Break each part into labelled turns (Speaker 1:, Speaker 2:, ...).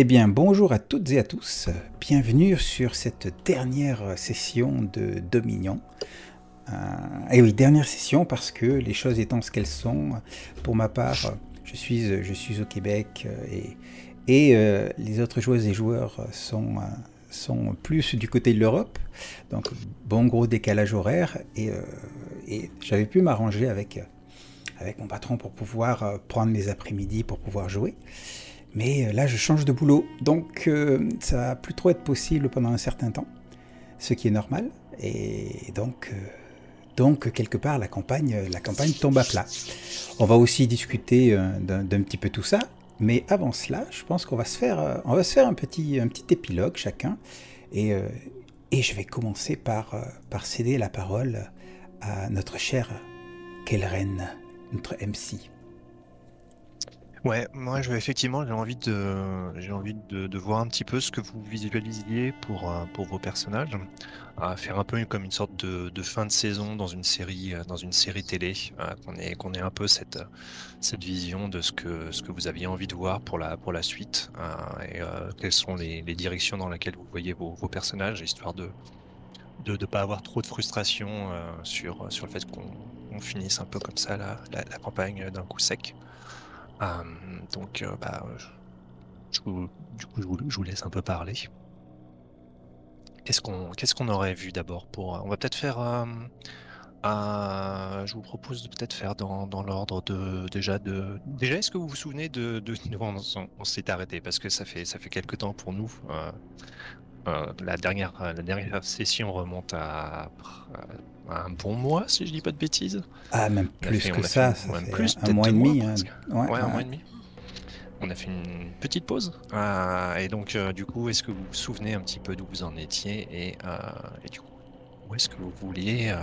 Speaker 1: Eh bien, bonjour à toutes et à tous. Bienvenue sur cette dernière session de Dominion. Euh, et oui, dernière session parce que les choses étant ce qu'elles sont, pour ma part, je suis, je suis au Québec euh, et, euh, les autres joueuses et joueurs sont, sont plus du côté de l'Europe. Donc, bon gros décalage horaire et, et j'avais pu m'arranger avec, avec mon patron pour pouvoir prendre mes après-midi pour pouvoir jouer. Mais euh, là, je change de boulot, donc euh, ça va plus trop être possible pendant un certain temps, ce qui est normal. Et donc, euh, quelque part, la campagne, la campagne tombe à plat. On va aussi discuter d'un petit peu tout ça, mais avant cela, je pense qu'on va se faire, on va se faire un petit, un petit épilogue chacun, et, et je vais commencer par, par céder la parole à notre chère Kelren, notre MC.
Speaker 2: Ouais, moi je effectivement j'ai envie de j'ai envie de, de voir un petit peu ce que vous visualisiez pour euh, pour vos personnages, à faire un peu comme une sorte de, de fin de saison dans une série euh, dans une série télé, euh, qu'on ait qu'on ait un peu cette cette vision de ce que ce que vous aviez envie de voir pour la pour la suite et quelles sont les, les directions dans lesquelles vous voyez vos, vos personnages, histoire de de ne pas avoir trop de frustration sur sur le fait qu'on finisse un peu comme ça la, la, la campagne d'un coup sec. Euh, donc, euh, bah, du coup, je vous, laisse un peu parler. Qu'est-ce qu'on aurait vu d'abord pour On va peut-être faire. Euh, je vous propose de peut-être faire dans, dans l'ordre de déjà de déjà. Est-ce que vous vous souvenez de, de... on, s'est arrêté parce que ça fait ça fait quelque temps pour nous. La dernière la dernière session remonte à un bon mois, si je dis pas de bêtises.
Speaker 1: Ah, même plus que ça, ça même plus, un mois et demi. Hein.
Speaker 2: Ouais, un mois et demi. On a fait une petite pause. Euh, et donc, euh, du coup, est-ce que vous vous souvenez un petit peu d'où vous en étiez et, euh, et, du coup, où est-ce que vous vouliez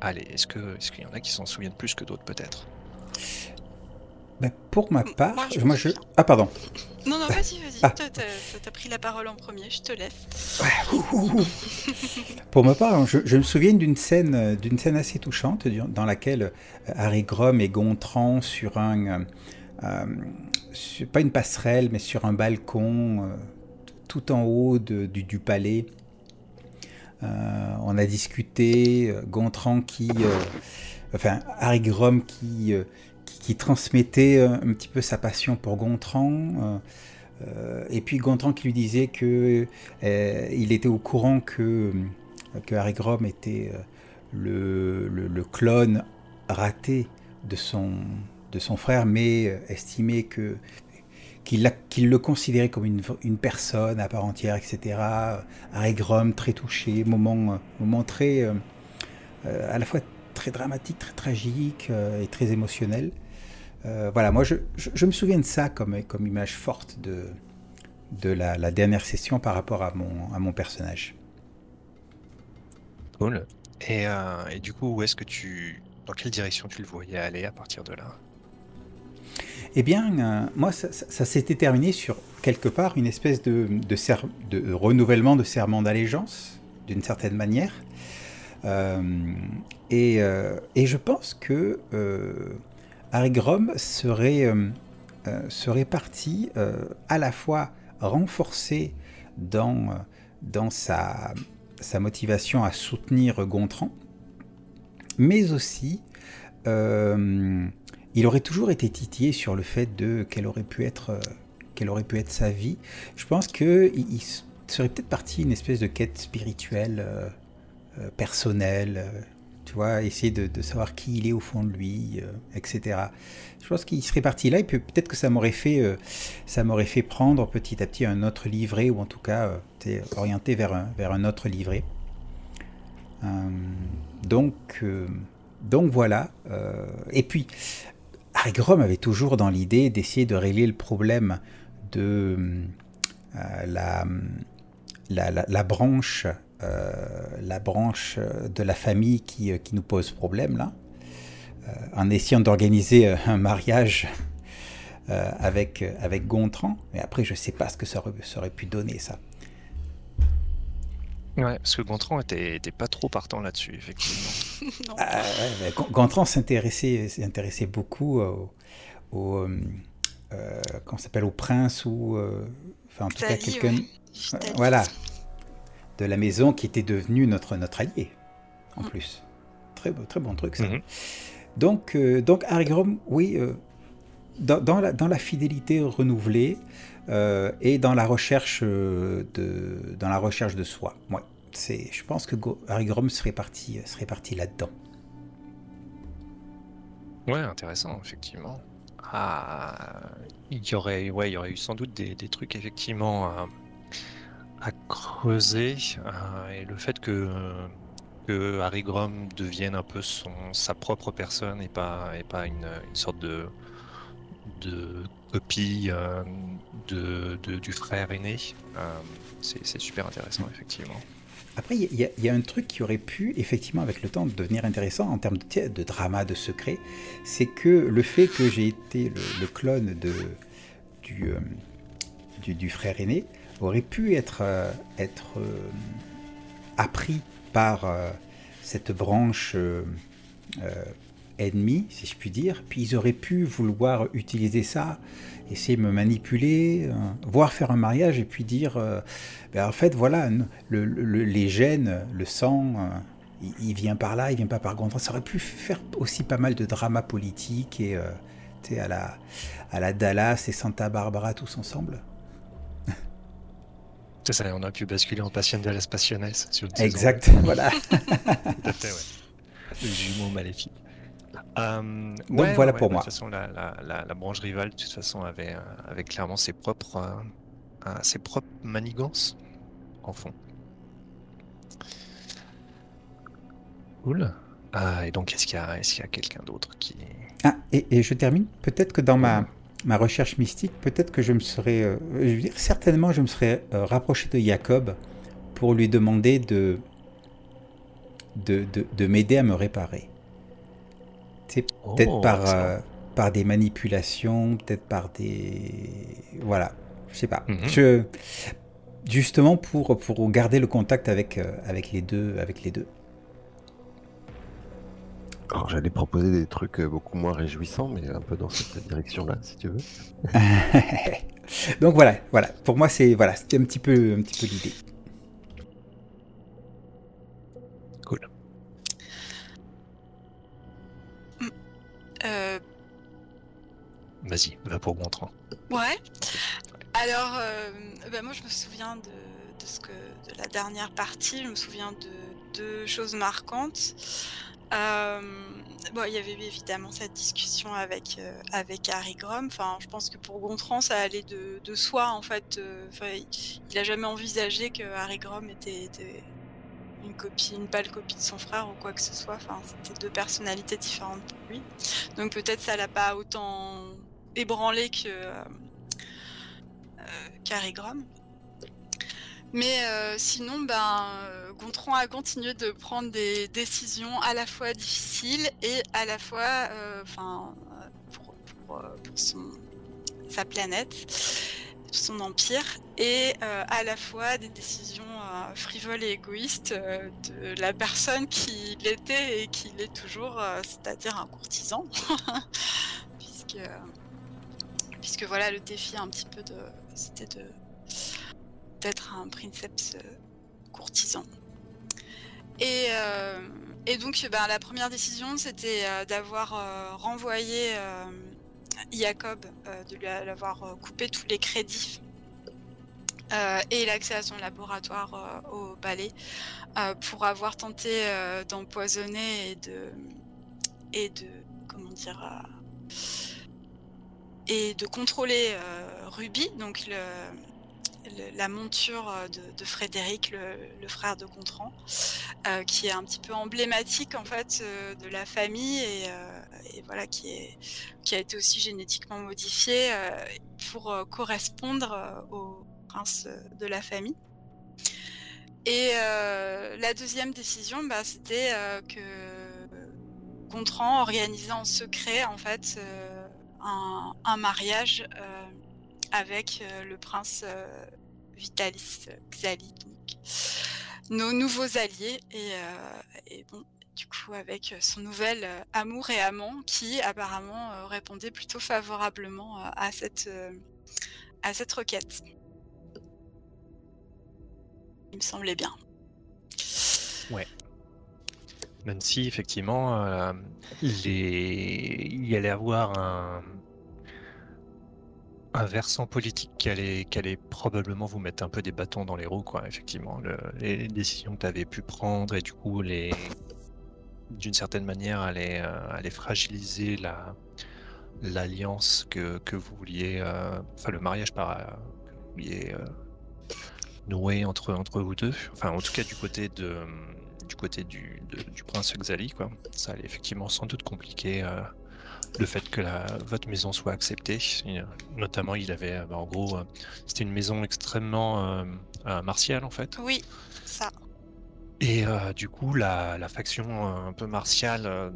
Speaker 2: aller? Est-ce qu'il est y en a qui s'en souviennent plus que d'autres, peut-être?
Speaker 1: Ben, Pour ma part, moi je... Ah, pardon.
Speaker 3: Non, non, vas-y, vas-y. Ah. T'as pris la parole en premier, je te laisse.
Speaker 1: Pour ma part, je, me souviens d'une scène, d'une scène assez touchante dans laquelle euh, Harry Grom et Gontran sur un, euh, pas une passerelle, mais sur un balcon, euh, tout en haut du, palais. on a discuté, Gontran qui, enfin Harry Grom qui qui transmettait euh, un petit peu sa passion pour Gontran. Euh, euh, et puis Gontran qui lui disait que il était au courant que, que Harry Grom était le, le, clone raté de son, de son frère, mais estimait que qu'il le considérait comme une, une, personne à part entière, etc. Harry Grom très touché, moment, moment très à la fois très dramatique, très tragique et très émotionnel. Euh, voilà, moi je, me souviens de ça comme, comme image forte de, de la, dernière session par rapport à mon, à mon personnage.
Speaker 2: Cool. Et, euh, et du coup, où est-ce que tu. Dans quelle direction tu le voyais aller à partir de là?
Speaker 1: Eh bien, euh, moi, ça, s'était terminé sur quelque part une espèce de, de, de renouvellement de serment d'allégeance, d'une certaine manière. et, et, je pense que Harry Grom serait, euh, euh, serait parti euh, à la fois renforcé dans, dans sa, sa motivation à soutenir Gontran, mais aussi il aurait toujours été titillé sur le fait de quelle aurait pu être quelle aurait pu être sa vie. Je pense que il, serait peut-être parti une espèce de quête spirituelle personnelle tu vois, essayer de, savoir qui il est au fond de lui, euh, etc. Je pense qu'il serait parti là et peut-être que ça m'aurait fait, euh, ça m'aurait fait prendre petit à petit un autre livret ou en tout cas euh, orienté vers un, autre livret. donc, donc voilà. et puis, Harry Grom avait toujours dans l'idée d'essayer de régler le problème de la, branche euh, la branche de la famille qui, euh, qui nous pose problème là, euh, en essayant d'organiser un mariage avec, avec Gontran. Mais après, je ne sais pas ce que ça aurait, pu donner ça.
Speaker 2: Ouais, parce que Gontran était, était pas trop partant là-dessus, effectivement.
Speaker 1: ah, Gontran s'intéressait, s'intéressait beaucoup au, au s'appelle, au prince ou Enfin, en tout cas, quelqu'un. voilà. De la maison qui était devenue notre, notre allié, en mm. plus. Très, très bon truc, ça. Mm-hmm. Donc, euh, donc Harry Grom, oui, euh, dans, dans, la, dans, la, fidélité renouvelée euh, et dans la recherche de, dans la recherche de soi. Ouais, c'est, je pense que Harry Grom serait parti, serait parti là-dedans.
Speaker 2: Ouais, intéressant, effectivement. Ah, il y aurait, ouais, il y aurait eu sans doute des, des trucs effectivement à, creuser et le fait que que Harry Grom devienne un peu son, sa propre personne et pas, et pas une, une sorte de, de copie euh, de, de, du frère aîné. Euh, c'est super intéressant, effectivement.
Speaker 1: Après, il y, y, a un truc qui aurait pu, effectivement, avec le temps, devenir intéressant en termes de, de drama, de secret, c'est que le fait que j'ai été le, clone de, du, euh, du, du, frère aîné aurait pu être, être appris par euh, cette branche euh, euh, ennemie, si je puis dire. Puis ils auraient pu vouloir utiliser ça, essayer de me manipuler, voire faire un mariage et puis dire, ben, en fait, voilà, les gènes, le sang, il, vient par là, il vient pas par contre. Ça aurait pu faire aussi pas mal de drama politique et à la, à la Dallas et Santa Barbara tous ensemble.
Speaker 2: C'est ça, on a pu basculer en Passion de la Passiones.
Speaker 1: Exact, voilà. Tout à fait,
Speaker 2: ouais. Le jumeau maléfique.
Speaker 1: Euh, Donc voilà pour moi.
Speaker 2: De toute façon, la, la, la, branche rivale, de toute façon, avait, euh, avait clairement ses propres, euh, ses propres manigances en fond. Cool. et donc, est-ce qu'il y a, est a quelqu'un d'autre qui.
Speaker 1: Ah, et, et je termine. Peut-être que dans ma ma recherche mystique, peut-être que je me serais, euh, je veux dire, certainement, je me serais euh, rapproché de Jacob pour lui demander de, de, de, m'aider à me réparer. peut-être oh, par, euh, par des manipulations, peut-être par des, voilà, je sais pas. Mhm. Je, justement pour pour garder le contact avec avec les deux, avec les deux.
Speaker 4: Alors j'allais proposer des trucs euh, beaucoup moins réjouissants, mais un peu dans cette direction-là, si tu veux.
Speaker 1: Donc voilà, voilà. Pour moi, c'est voilà, c'était un petit peu, un petit peu l'idée.
Speaker 2: Cool. Euh... Vas-y, va pour Gontran.
Speaker 3: Ouais. Alors, euh, bah, moi, je me souviens de, de, ce que de la dernière partie. Je me souviens de deux choses marquantes. Euh, il y avait évidemment cette discussion avec, euh, avec Harry Grom. Enfin, je pense que pour Gontran, ça allait de, de soi, en fait. Euh, il n'a jamais envisagé que Harry Grom était, une copie, une pâle copie de son frère ou quoi que ce soit. Enfin, c'était deux personnalités différentes pour lui. Donc peut-être ça l'a pas autant ébranlé que euh, qu'Harry Grom. Mais sinon, ben, Gontran a continué de prendre des décisions à la fois difficiles et à la fois, euh, enfin, pour, pour, pour son, sa planète, son empire, et à la fois des décisions frivoles et égoïstes de la personne qui l'était et qui l'est toujours, c'est-à-dire un courtisan, puisque, puisque voilà, le défi un petit peu de, c'était de d'être un princeps euh, courtisan. Et, euh, et donc, ben, la première décision, c'était euh, d'avoir renvoyé Jacob, de lui avoir coupé tous les crédits et l'accès à son laboratoire au palais pour avoir tenté d'empoisonner et de et de comment dire et de contrôler Ruby, donc le, la monture euh, de, Frédéric, le, frère de Gontran, euh, qui est un petit peu emblématique en fait euh, de la famille et, voilà qui, a été aussi génétiquement modifié pour correspondre au prince de la famille. Et la deuxième décision, bah, c'était que Gontran organisait en secret en fait un, mariage avec le prince Vitalis Xali, donc nos nouveaux alliés. Et, euh, bon, du coup, avec son nouvel euh, amour et amant qui apparemment euh, répondait plutôt favorablement à cette, à cette requête. il me semblait bien.
Speaker 2: Même si effectivement, euh, il y allait avoir un, un versant politique qui allait, qui allait probablement vous mettre un peu des bâtons dans les roues, quoi. Effectivement, Le- les décisions que tu avais pu prendre et du coup les, d'une certaine manière, allait, euh, allait fragiliser la l'alliance que, que vous vouliez, euh, enfin le mariage par euh, que vous vouliez euh, nouer entre entre vous deux. Enfin, en tout cas du côté de du côté du, du prince Xali, quoi. Ça allait effectivement sans doute compliquer euh, le fait que la, votre maison soit acceptée. Euh, notamment, il avait, euh, bah, en gros, euh, c'était une maison extrêmement euh, martiale en fait.
Speaker 3: Oui, ça.
Speaker 2: Et euh, du coup, la, la faction un peu martiale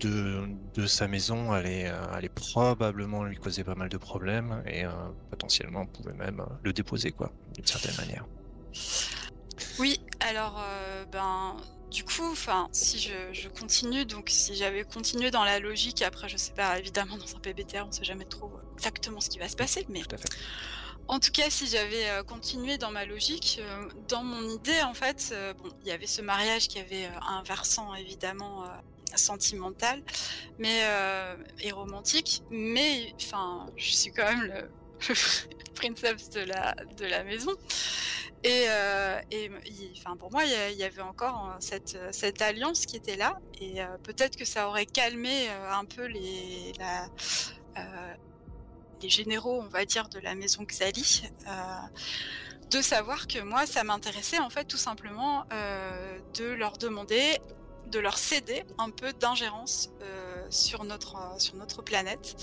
Speaker 2: de, de sa maison allait, allait probablement lui causer pas mal de problèmes et euh, potentiellement pouvait même le déposer, quoi, d'une certaine manière.
Speaker 3: Oui, alors, ben, du coup, enfin, si je, je continue, donc si j'avais continué dans la logique, après, je sais pas, évidemment, dans un PBTR, on sait jamais trop exactement ce qui va se passer, mais
Speaker 2: Tout à fait.
Speaker 3: en tout cas, si j'avais euh, continué dans ma logique, euh, dans mon idée, en fait, euh, bon, il y avait ce mariage qui avait un versant évidemment sentimental, mais et romantique, mais enfin, je suis quand même le, le princeps de la de la maison. Et, euh, et pour moi, il y avait encore euh, cette, euh, cette alliance qui était là, et peut-être que ça aurait calmé un peu les, les généraux, on va dire, de la maison Xali, de savoir que moi, ça m'intéressait en fait tout simplement de leur demander, de leur céder un peu d'ingérence sur notre euh, sur notre planète,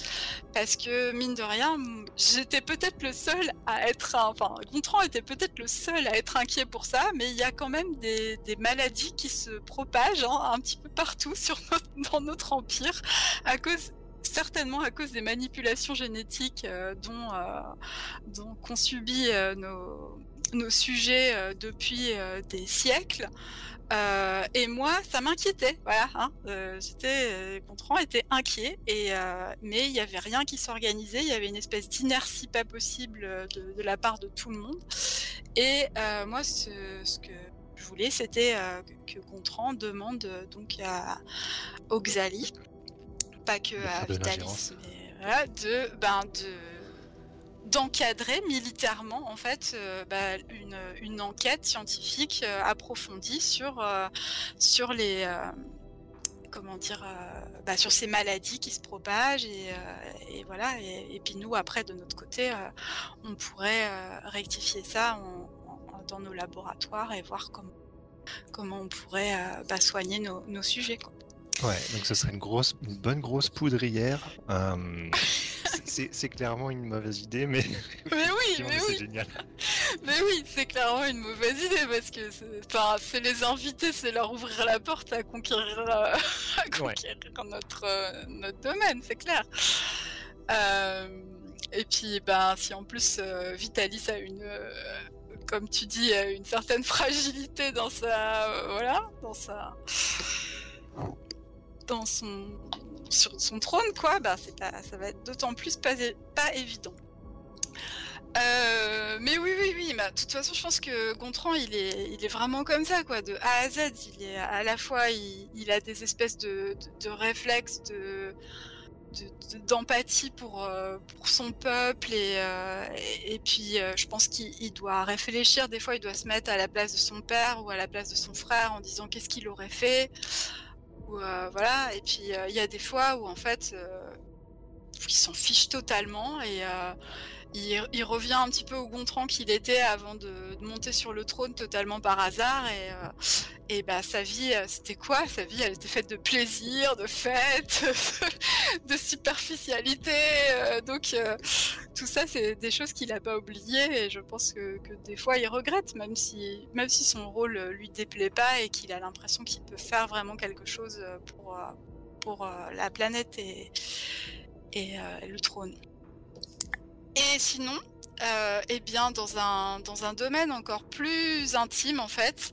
Speaker 3: parce que mine de rien, j'étais peut-être le seul à être, enfin, Gontran était peut-être le seul à être inquiet pour ça, mais il y a quand même des, des maladies qui se propagent hein, un petit peu partout sur dans notre empire à cause certainement à cause des manipulations génétiques euh, dont, euh, dont qu'ont subi euh, nos, nos sujets euh, depuis euh, des siècles. Euh, et moi, ça m'inquiétait. Voilà, hein, j'étais, Gontran était inquiet, et mais il y avait rien qui s'organisait. Il y avait une espèce d'inertie pas possible de, de la part de tout le monde. Et moi, ce, ce que je voulais, c'était euh, que, Gontran demande euh, donc à Oxali, pas que à Vitalis,
Speaker 2: l'ingérence.
Speaker 3: mais voilà, de ben de d'encadrer militairement en fait euh, bah, une, une enquête scientifique euh, approfondie sur euh, sur les comment dire bah, sur ces maladies qui se propagent et, voilà et, puis nous après de notre côté on pourrait rectifier ça dans nos laboratoires et voir comment comment on pourrait bah, soigner nos, sujets.
Speaker 2: Ouais, donc ce serait une grosse, une bonne grosse poudrière. Euh, c'est- clairement une mauvaise idée, mais,
Speaker 3: mais oui mais oui
Speaker 2: génial.
Speaker 3: Mais oui, c'est clairement une mauvaise idée parce que c'est les inviter, c'est leur ouvrir la porte à conquérir, euh, à conquérir notre, euh, notre domaine, c'est clair. Et puis, ben, si en plus Vitalis a une, comme tu dis, une certaine fragilité dans sa, voilà, dans sa, dans son, sur son trône, quoi, ben, c'est pas, ça va être d'autant plus pas, évident. Euh, mais oui, oui, oui. bah, De toute façon, je pense que Gontran, il est, il est vraiment comme ça, quoi. De A à Z, il est à la fois, il, a des espèces de, de, réflexes, de de- de- d'empathie pour euh, pour son peuple et euh, et, puis je pense qu'il il doit réfléchir des fois il doit se mettre à la place de son père ou à la place de son frère en disant qu'est-ce qu'il aurait fait euh, voilà et puis euh, il y a des fois où en fait euh, il s'en fiche totalement et il, revient un petit peu au Gontran qu'il était avant de, monter sur le trône totalement par hasard et, euh, et bah sa vie euh, c'était quoi? Sa vie elle était faite de plaisir, de fêtes, de superficialité euh, donc tout ça c'est des choses qu'il a pas oubliées et je pense que, que des fois il regrette même si même si son rôle lui déplaît pas et qu'il a l'impression qu'il peut faire vraiment quelque chose pour pour la planète et et le trône. Et sinon, euh, eh bien, dans un, dans un domaine encore plus intime, en fait,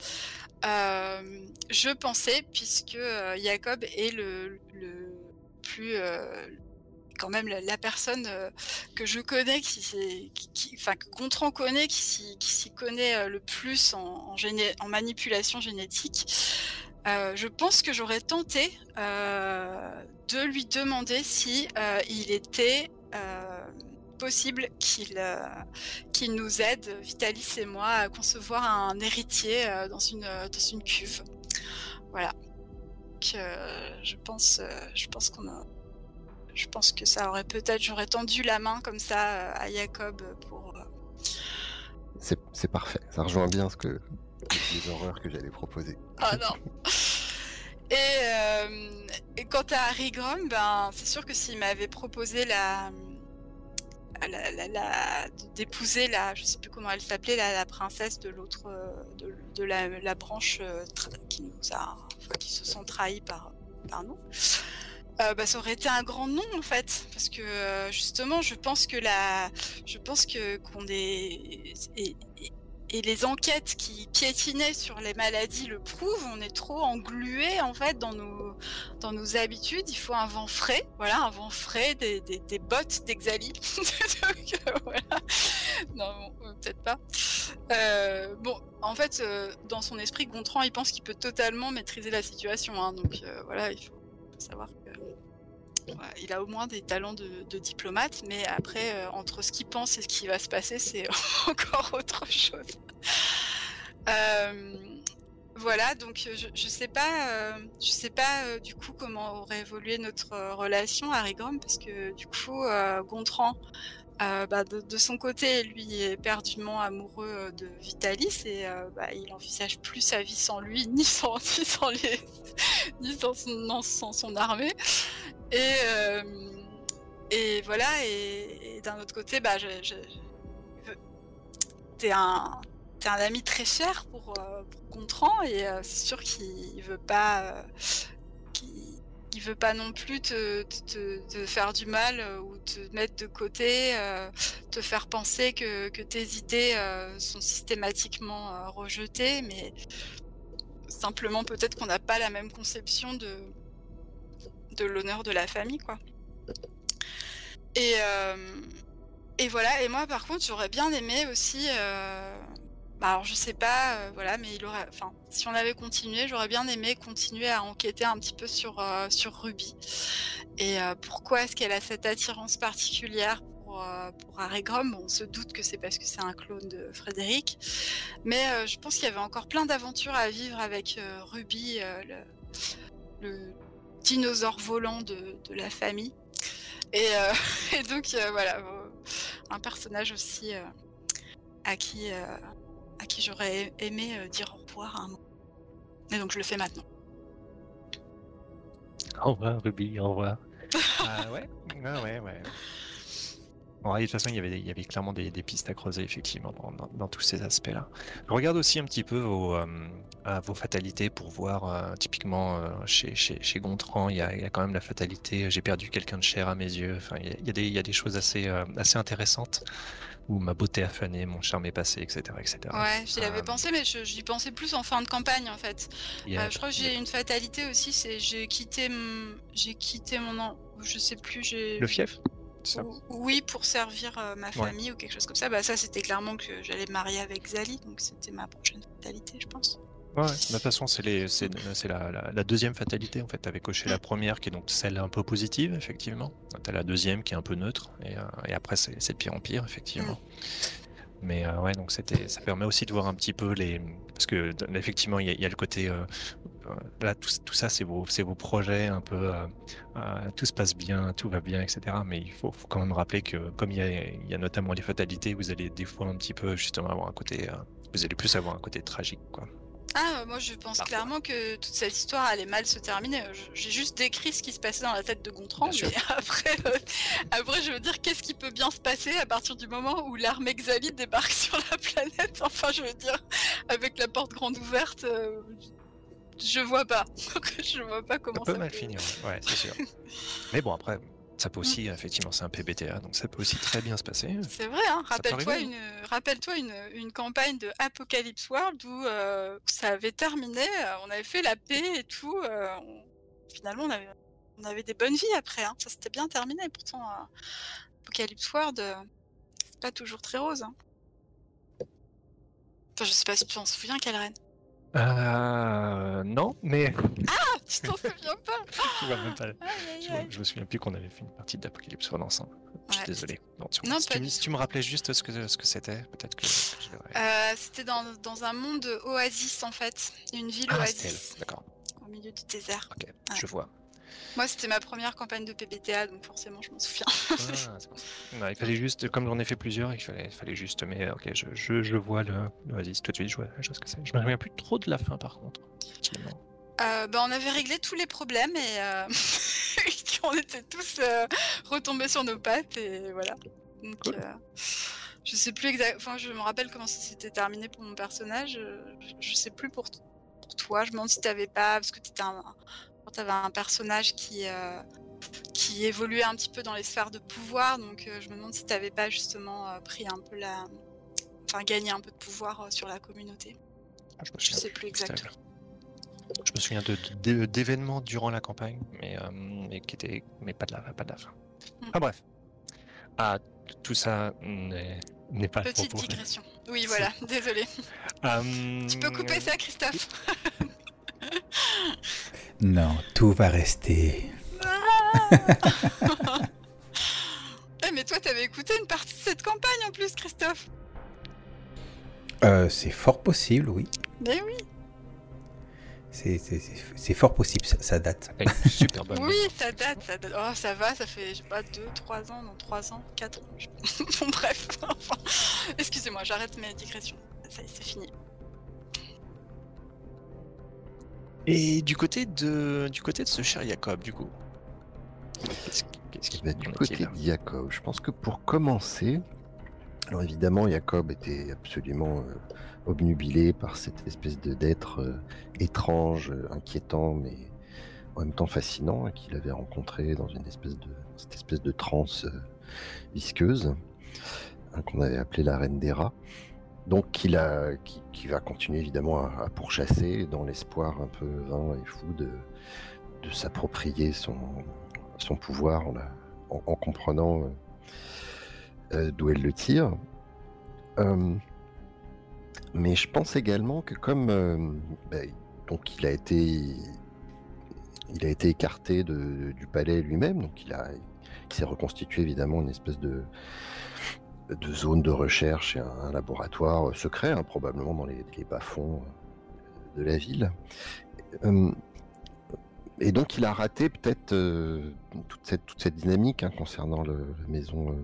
Speaker 3: euh, je pensais, puisque euh, Jacob est le, le plus. quand même la, personne que je connais, qui, qui, que Gontran connaît, qui s'y, connaît le plus en, en, géné- en manipulation génétique. Je pense que j'aurais tenté de lui demander si il était possible qu'il euh, qu'il nous aide, Vitalis et moi, à concevoir un héritier euh, dans une dans une cuve. Voilà. Donc, euh, je pense, euh, je pense qu'on a, je pense que ça aurait peut-être, j'aurais tendu la main comme ça euh, à Jacob pour. euh,
Speaker 4: C'est parfait. Ça rejoint bien ce que les horreurs que j'allais proposer.
Speaker 3: Oh non. Et, euh, et quant à Harry Grom, ben c'est sûr que s'il m'avait proposé la- d'épouser la, je sais plus comment elle s'appelait, la, la princesse de l'autre, euh, de, de la, la branche euh, qui nous a, qui se sont trahis par, par nous. euh, bah, ça aurait été un grand nom en fait, parce que euh, justement, je pense que la, je pense que qu'on est et, et- les enquêtes qui piétinaient sur les maladies le prouvent. On est trop englué en fait dans nos dans nos habitudes. Il faut un vent frais, voilà, un vent frais, des, des, bottes d'Exali. Euh, voilà. Non, euh, peut-être pas. Euh, bon, en fait, dans son esprit, Gontran, il pense qu'il peut totalement maîtriser la situation. hein. donc voilà, il faut savoir que il a au moins des talents de, diplomate, mais après, euh, entre ce qu'il pense et ce qui va se passer, c'est encore autre chose. Euh, voilà, donc euh, je, je sais pas, je sais pas du coup comment aurait évolué notre relation à Rigrom, parce que du coup, Gontran, euh, bah, de, son côté, lui est perdument amoureux euh, de Vitalis et euh, bah, il envisage plus sa vie sans lui, ni sans, ni ni sans, son, armée. Et, voilà, et, d'un autre côté, bah, t'es un, t'es un ami très cher pour, pour Gontran et c'est sûr qu'il veut pas, il veut pas non plus te, faire du mal euh, ou te mettre de côté, euh, te faire penser que, tes idées euh, sont systématiquement rejetées, mais simplement peut-être qu'on n'a pas la même conception de, de l'honneur de la famille, quoi. Et, voilà, et moi par contre j'aurais bien aimé aussi, bah, alors je sais pas, euh, voilà, mais il aurait, enfin, si on avait continué, j'aurais bien aimé continuer à enquêter un petit peu sur, euh, sur Ruby. Et euh, pourquoi est-ce qu'elle a cette attirance particulière pour, pour Harry On se doute que c'est parce que c'est un clone de Frédéric, mais je pense qu'il y avait encore plein d'aventures à vivre avec Ruby, le, dinosaure volant de, de la famille. Et, donc voilà, un personnage aussi à qui, à qui j'aurais aimé euh, dire au revoir à un moment. Et donc je le fais maintenant.
Speaker 2: Au revoir, Ruby, au revoir. Ah ouais, ouais, ouais, ouais. Bon, de toute façon, il y avait, il y avait clairement des, des pistes à creuser, effectivement, dans, dans- dans tous ces aspects-là. Je regarde aussi un petit peu vos, euh, à vos fatalités pour voir, euh, typiquement, euh, chez, chez, chez Gontran, il y, a, il y a quand même la fatalité, j'ai perdu quelqu'un de cher à mes yeux. Enfin, il y a, il y a des, il y a des choses assez, euh, assez intéressantes ma beauté a fané, mon charme est passé, etc. etc.
Speaker 3: Ouais, j'y avais
Speaker 2: Euh,
Speaker 3: pensé, mais j'y pensais plus en fin de campagne en fait. Euh, je crois que j'ai une fatalité aussi, c'est j'ai quitté, j'ai quitté mon, en- je sais plus, j'ai.
Speaker 2: Le fief ça
Speaker 3: Oui, pour servir euh, ma famille ou quelque chose comme ça. Bah ça, c'était clairement que j'allais me marier avec Zali, donc c'était ma prochaine fatalité, je pense.
Speaker 2: Ouais, de toute façon, c'est la, la- la deuxième fatalité. En fait, t'avais coché la première qui est donc celle un peu positive, effectivement. T'as la deuxième qui est un peu neutre, et, euh, et après, c'est de pire en pire, effectivement. Mais euh, ouais, donc c'était, ça permet aussi de voir un petit peu les, parce que effectivement, il y, a- il y a le côté, euh, là, tout, tout ça, c'est vos, c'est vos projets, un peu, tout se passe bien, tout va bien, etc. Mais il faut, faut quand même rappeler que, comme il y y a notamment les fatalités, vous allez des fois un petit peu justement avoir un côté, vous allez plus avoir un côté tragique, quoi.
Speaker 3: Ah, euh, moi je pense
Speaker 2: Parfois.
Speaker 3: clairement que toute cette histoire allait mal se terminer. Euh, J'ai juste décrit ce qui se passait dans la tête de Gontran,
Speaker 2: Bien sûr.
Speaker 3: mais après, euh, après je veux dire, qu'est-ce qui peut bien se passer à partir du moment où l'armée Xali débarque sur la planète? Enfin, je veux dire, avec la porte grande ouverte, euh, je vois pas. je vois pas comment
Speaker 2: Ça
Speaker 3: ça
Speaker 2: peut mal
Speaker 3: peut-
Speaker 2: finir, ouais, c'est sûr. Mais bon, après, ça peut aussi, effectivement, c'est un PBTA, donc ça peut aussi très bien se passer.
Speaker 3: C'est vrai, hein. Rappelle-toi une, rappelle-toi une, une campagne de Apocalypse World où euh, ça avait terminé, euh, on avait fait la paix et tout. euh, on- Finalement, on avait, on avait des bonnes vies après. Hein. Ça s'était bien terminé. Pourtant, euh, Apocalypse World, c'est pas toujours très rose. Hein. Enfin, je sais pas si tu t'en souviens, Calren.
Speaker 2: Euh, non, mais
Speaker 3: Ah, tu t'en souviens pas
Speaker 2: je, vois même pas-
Speaker 3: Aïe, aïe,
Speaker 2: je me-
Speaker 3: aïe.
Speaker 2: je me souviens plus qu'on avait fait une partie d'Apocalypse World ensemble. Je suis
Speaker 3: Ouais,
Speaker 2: désolé. Non, tu-
Speaker 3: Non,
Speaker 2: si,
Speaker 3: pas
Speaker 2: tu, me-
Speaker 3: du
Speaker 2: si tu me rappelais juste ce que ce que c'était, peut-être que, que je verrais.
Speaker 3: Euh, C'était dans, dans un monde oasis en fait, une ville
Speaker 2: Ah, c'était
Speaker 3: oasis
Speaker 2: elle. D'accord.
Speaker 3: au milieu du désert.
Speaker 2: Ok,
Speaker 3: Ouais.
Speaker 2: je vois.
Speaker 3: Moi, c'était ma première campagne de PBTA, donc forcément, je m'en souviens.
Speaker 2: Ah. Non, il fallait juste, comme j'en ai fait plusieurs, il fallait, fallait juste. Mais ok, je, je, je vois le, Oasis tout de suite. Je vois, je vois ce que c'est. Je me souviens plus trop de la fin par contre.
Speaker 3: Euh, bah, on avait réglé tous les problèmes et euh, on était tous euh, retombés sur nos pattes et voilà. Donc,
Speaker 2: Cool.
Speaker 3: euh, je sais plus exact. Enfin, je me rappelle comment ça s'était terminé pour mon personnage. Je, je sais plus pour, pour toi. Je me demande si t'avais pas parce que t'étais un, t'avais un personnage qui euh, qui évoluait un petit peu dans les sphères de pouvoir. Donc, euh, je me demande si t'avais pas justement euh, pris un peu la, enfin, gagné un peu de pouvoir sur la communauté.
Speaker 2: Ah, je souviens
Speaker 3: sais plus exactement.
Speaker 2: Je me souviens d'événements durant la campagne, mais, euh, mais qui étaient, mais pas de la, pas de la fin.
Speaker 3: Mm.
Speaker 2: Ah bref. Ah, tout ça n'est pas
Speaker 3: Petite
Speaker 2: propos.
Speaker 3: digression. Oui, voilà. Désolé. Tu peux couper ça, Christophe?
Speaker 1: Non, tout va rester.
Speaker 3: Eh, mais toi, t'avais écouté une partie de cette campagne en plus, Christophe.
Speaker 1: Euh, c'est fort possible, oui.
Speaker 3: Mais oui,
Speaker 1: C'est- C'est c'est- c'est fort possible, ça, ça date.
Speaker 2: Est super bonne.
Speaker 3: oui, ça date, ça date. Oh, ça va, ça fait, je sais pas, 2, 3 ans, non, 3 ans, 4 ans. je- bon, bref. Enfin, excusez-moi, j'arrête mes digressions. Ça y est, c'est fini.
Speaker 2: Et du côté de, du côté de ce cher Jacob, du coup. Qu'est-ce qu'il
Speaker 4: Bah, du côté de Jacob, je pense que pour commencer, alors évidemment, Jacob était absolument euh, obnubilé par cette espèce de d'être euh, étrange, euh, inquiétant, mais en même temps fascinant, hein, qu'il avait rencontré dans une espèce de cette espèce de transe visqueuse hein, qu'on avait appelée la reine des rats. Donc, qui, va continuer évidemment à, pourchasser dans l'espoir un peu vain et fou de, s'approprier son, pouvoir en, comprenant euh, euh, d'où elle le tire. Euh, mais je pense également que comme ben, il a été il a été écarté du palais lui-même, donc il a il s'est reconstitué évidemment une espèce de de zone de recherche et un, laboratoire secret, hein, probablement dans les, les bas-fonds euh, de la ville. Euh, et donc il a raté peut-être euh, toute, cette, toute cette dynamique hein, concernant le- la maison euh,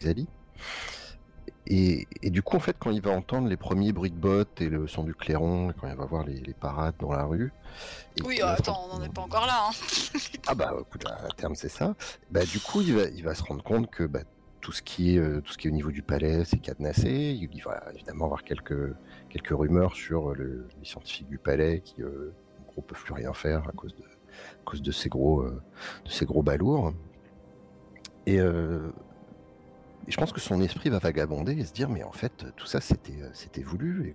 Speaker 4: Xali. Et, et du coup, en fait, quand il va entendre les premiers bruits de bottes et le son du clairon, quand il va voir les, les parades dans la rue.
Speaker 3: Oui, attends, on n'en est pas encore là. Hein.
Speaker 4: ah bah écoute, à terme c'est ça. Bah du coup il va, il va se rendre compte que bah, tout ce qui est euh, tout ce qui est au niveau du palais c'est cadenassé. Il, va évidemment avoir quelques quelques rumeurs sur euh, le, les scientifiques du palais qui euh, en gros peuvent plus rien faire à cause de à cause de ces gros de ces gros. Et, je pense que son esprit va vagabonder et se dire mais en fait tout ça c'était c'était voulu. Et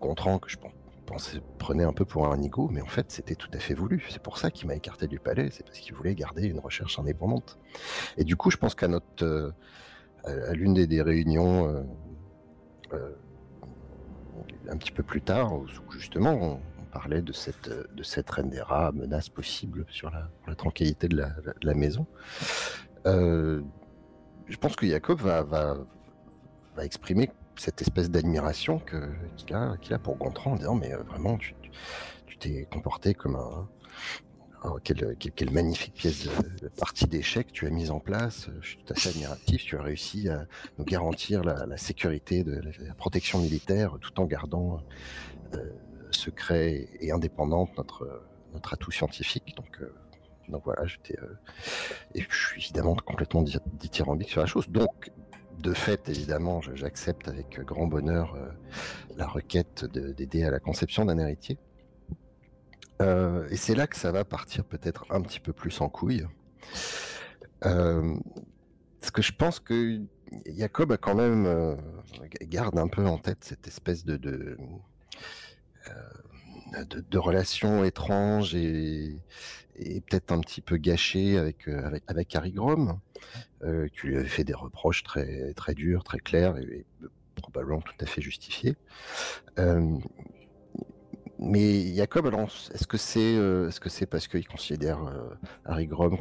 Speaker 4: Gontran que je pense pensait, prenait un peu pour un nigo, mais en fait c'était tout à fait voulu. C'est pour ça qu'il m'a écarté du palais, c'est parce qu'il voulait garder une recherche indépendante. Et du coup, je pense qu'à notre, euh, à, l'une des, réunions euh, euh, un petit peu plus tard, où justement on, parlait de cette, de cette reine des rats, menace possible sur la, la tranquillité de la, maison. je pense que Jacob va, va, va exprimer cette espèce d'admiration qu'il a, qu'il a pour Gontran en disant mais euh, vraiment tu t'es comporté comme un oh, quelle, quelle- magnifique pièce de, de partie d'échecs tu as mise en place. Je suis tout à fait admiratif. Tu as réussi à nous garantir la, sécurité de la, protection militaire tout en gardant euh, secret et indépendante notre notre atout scientifique. Donc euh, donc voilà j'étais euh, et je suis évidemment complètement di- dithyrambique sur la chose. Donc de fait, évidemment, j'accepte avec grand bonheur euh, la requête de- d'aider à la conception d'un héritier. Euh, et c'est là que ça va partir peut-être un petit peu plus en couille. Euh, parce que je pense que Jacob a quand même garde un peu en tête cette espèce de, euh, de, relations étranges et, peut-être un petit peu gâchées avec, avec, avec Harry Grom, qui lui avait fait des reproches très, très durs, très clairs et, probablement tout à fait justifiés. mais Jacob, est-ce que c'est est -ce c'est parce qu'il considère Harry Grom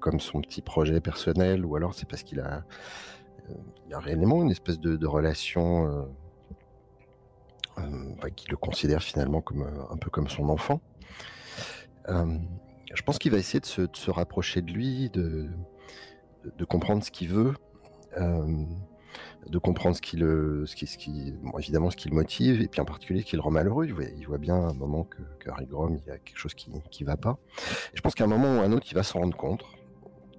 Speaker 4: comme son petit projet personnel ou alors c'est parce qu'il a, il a réellement une espèce de, de relation euh, qui le considère finalement comme euh, un peu comme son enfant. Euh, je pense qu'il va essayer de se, rapprocher de lui, de, de, comprendre ce qu'il veut, de comprendre ce qui le, ce qui, ce qui, évidemment ce qui le motive, et puis en particulier ce qui le rend malheureux. Il voit, il voit bien à un moment que, que Grom, il y a quelque chose qui ne va pas. je pense qu'à un moment ou à un autre, il va s'en rendre compte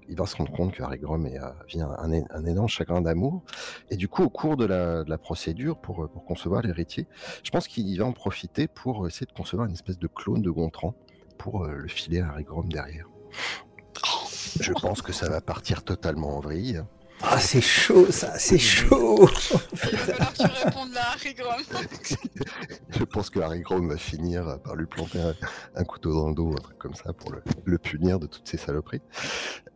Speaker 4: il va se rendre compte que Harry Grom est, euh, un, énorme chagrin d'amour. Et du coup, au cours de la, procédure pour, pour concevoir l'héritier, je pense qu'il va en profiter pour essayer de concevoir une espèce de clone de Gontran pour euh, le filer à Harry Grom derrière. Je pense que ça va partir totalement en vrille.
Speaker 1: Ah, c'est chaud, ça, c'est chaud.
Speaker 3: Il va falloir que tu répondes là, Harry Grom.
Speaker 4: Je pense que Harry Grom va finir par lui planter un, couteau dans le dos, un truc comme ça, pour le, punir de toutes ces saloperies.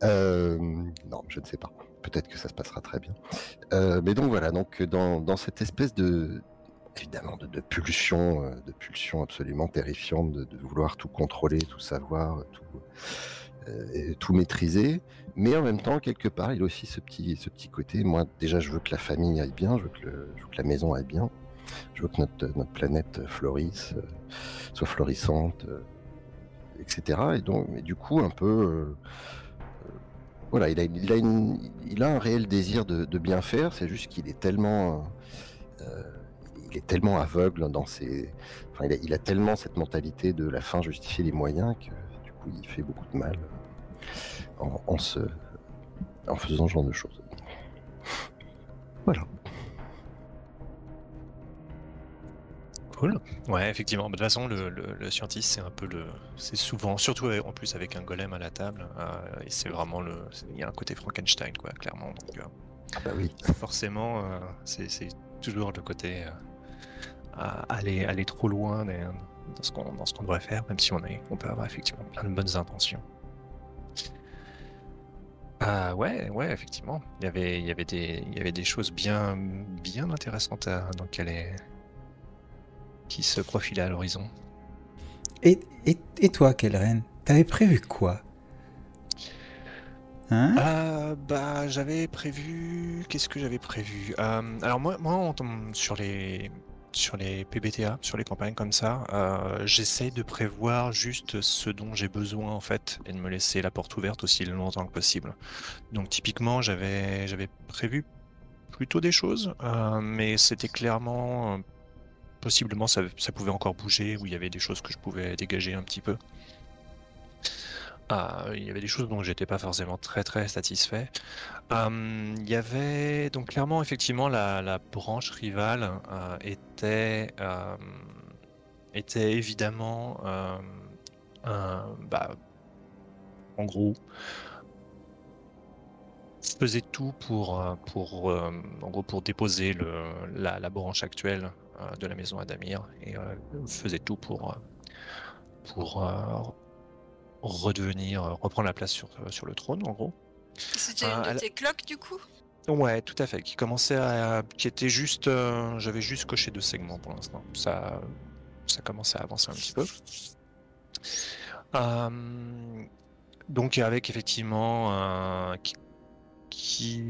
Speaker 4: Euh, non, je ne sais pas. Peut-être que ça se passera très bien. Euh, mais donc voilà, donc dans, cette espèce de évidemment de, pulsion, euh, de pulsion absolument terrifiante, de, de, vouloir tout contrôler, tout savoir, tout euh, tout maîtriser, mais en même temps, quelque part, il a aussi ce petit, ce petit côté. Moi, déjà, je veux que la famille aille bien, je veux que, la maison aille bien, je veux que notre, notre planète florisse, euh, soit florissante, euh, etc. Et donc, mais du coup, un peu. voilà, il a, il, a il a, un réel désir de, bien faire, c'est juste qu'il est tellement. il est tellement aveugle dans ses. Enfin, il a, il a tellement cette mentalité de la fin justifier les moyens que il fait beaucoup de mal en, en, en faisant ce genre de choses. Voilà.
Speaker 2: Cool. Ouais, effectivement. De toute façon, le, le, scientiste, c'est un peu le. C'est souvent, surtout en plus avec un golem à la table, euh, et c'est vraiment le. Il y a un côté Frankenstein, quoi, clairement. Donc, euh,
Speaker 4: ah bah oui.
Speaker 2: Forcément, euh, c'est toujours le côté. aller, aller trop loin dans ce qu'on dans ce qu'on devrait faire, même si on, est, on peut avoir effectivement plein de bonnes intentions. Ah ouais, ouais, effectivement. Il y avait, il y avait, des, il y avait des choses bien, bien intéressantes à, dans est, qui se profilaient à l'horizon.
Speaker 1: Et, et, et toi, Kelren, t'avais prévu quoi?
Speaker 2: Hein? Euh, bah, j'avais prévu. Qu'est-ce que j'avais prévu? Euh, Alors moi, moi, sur les sur les PBTA, sur les campagnes comme ça, euh, j'essaie de prévoir juste ce dont j'ai besoin en fait et de me laisser la porte ouverte aussi longtemps que possible. Donc typiquement, j'avais prévu plutôt des choses, euh, mais c'était clairement possiblement ça, ça pouvait encore bouger ou il y avait des choses que je pouvais dégager un petit peu. Ah, il y avait des choses dont j'étais pas forcément très très satisfait. il y avait donc clairement effectivement la, branche rivale euh, était était évidemment un, bah, en gros faisait tout pour euh, pour en gros pour déposer le, la, branche actuelle euh, de la maison Adamir et faisait tout pour pour redevenir, euh, reprendre la place sur, euh, sur le trône, en gros.
Speaker 3: C'était une de tes cloques, du coup?
Speaker 2: Ouais, tout à fait. Qui commençait à, qui était juste, euh, j'avais juste coché deux segments pour l'instant. Ça, ça commençait à avancer un petit peu. donc avec effectivement qui, qui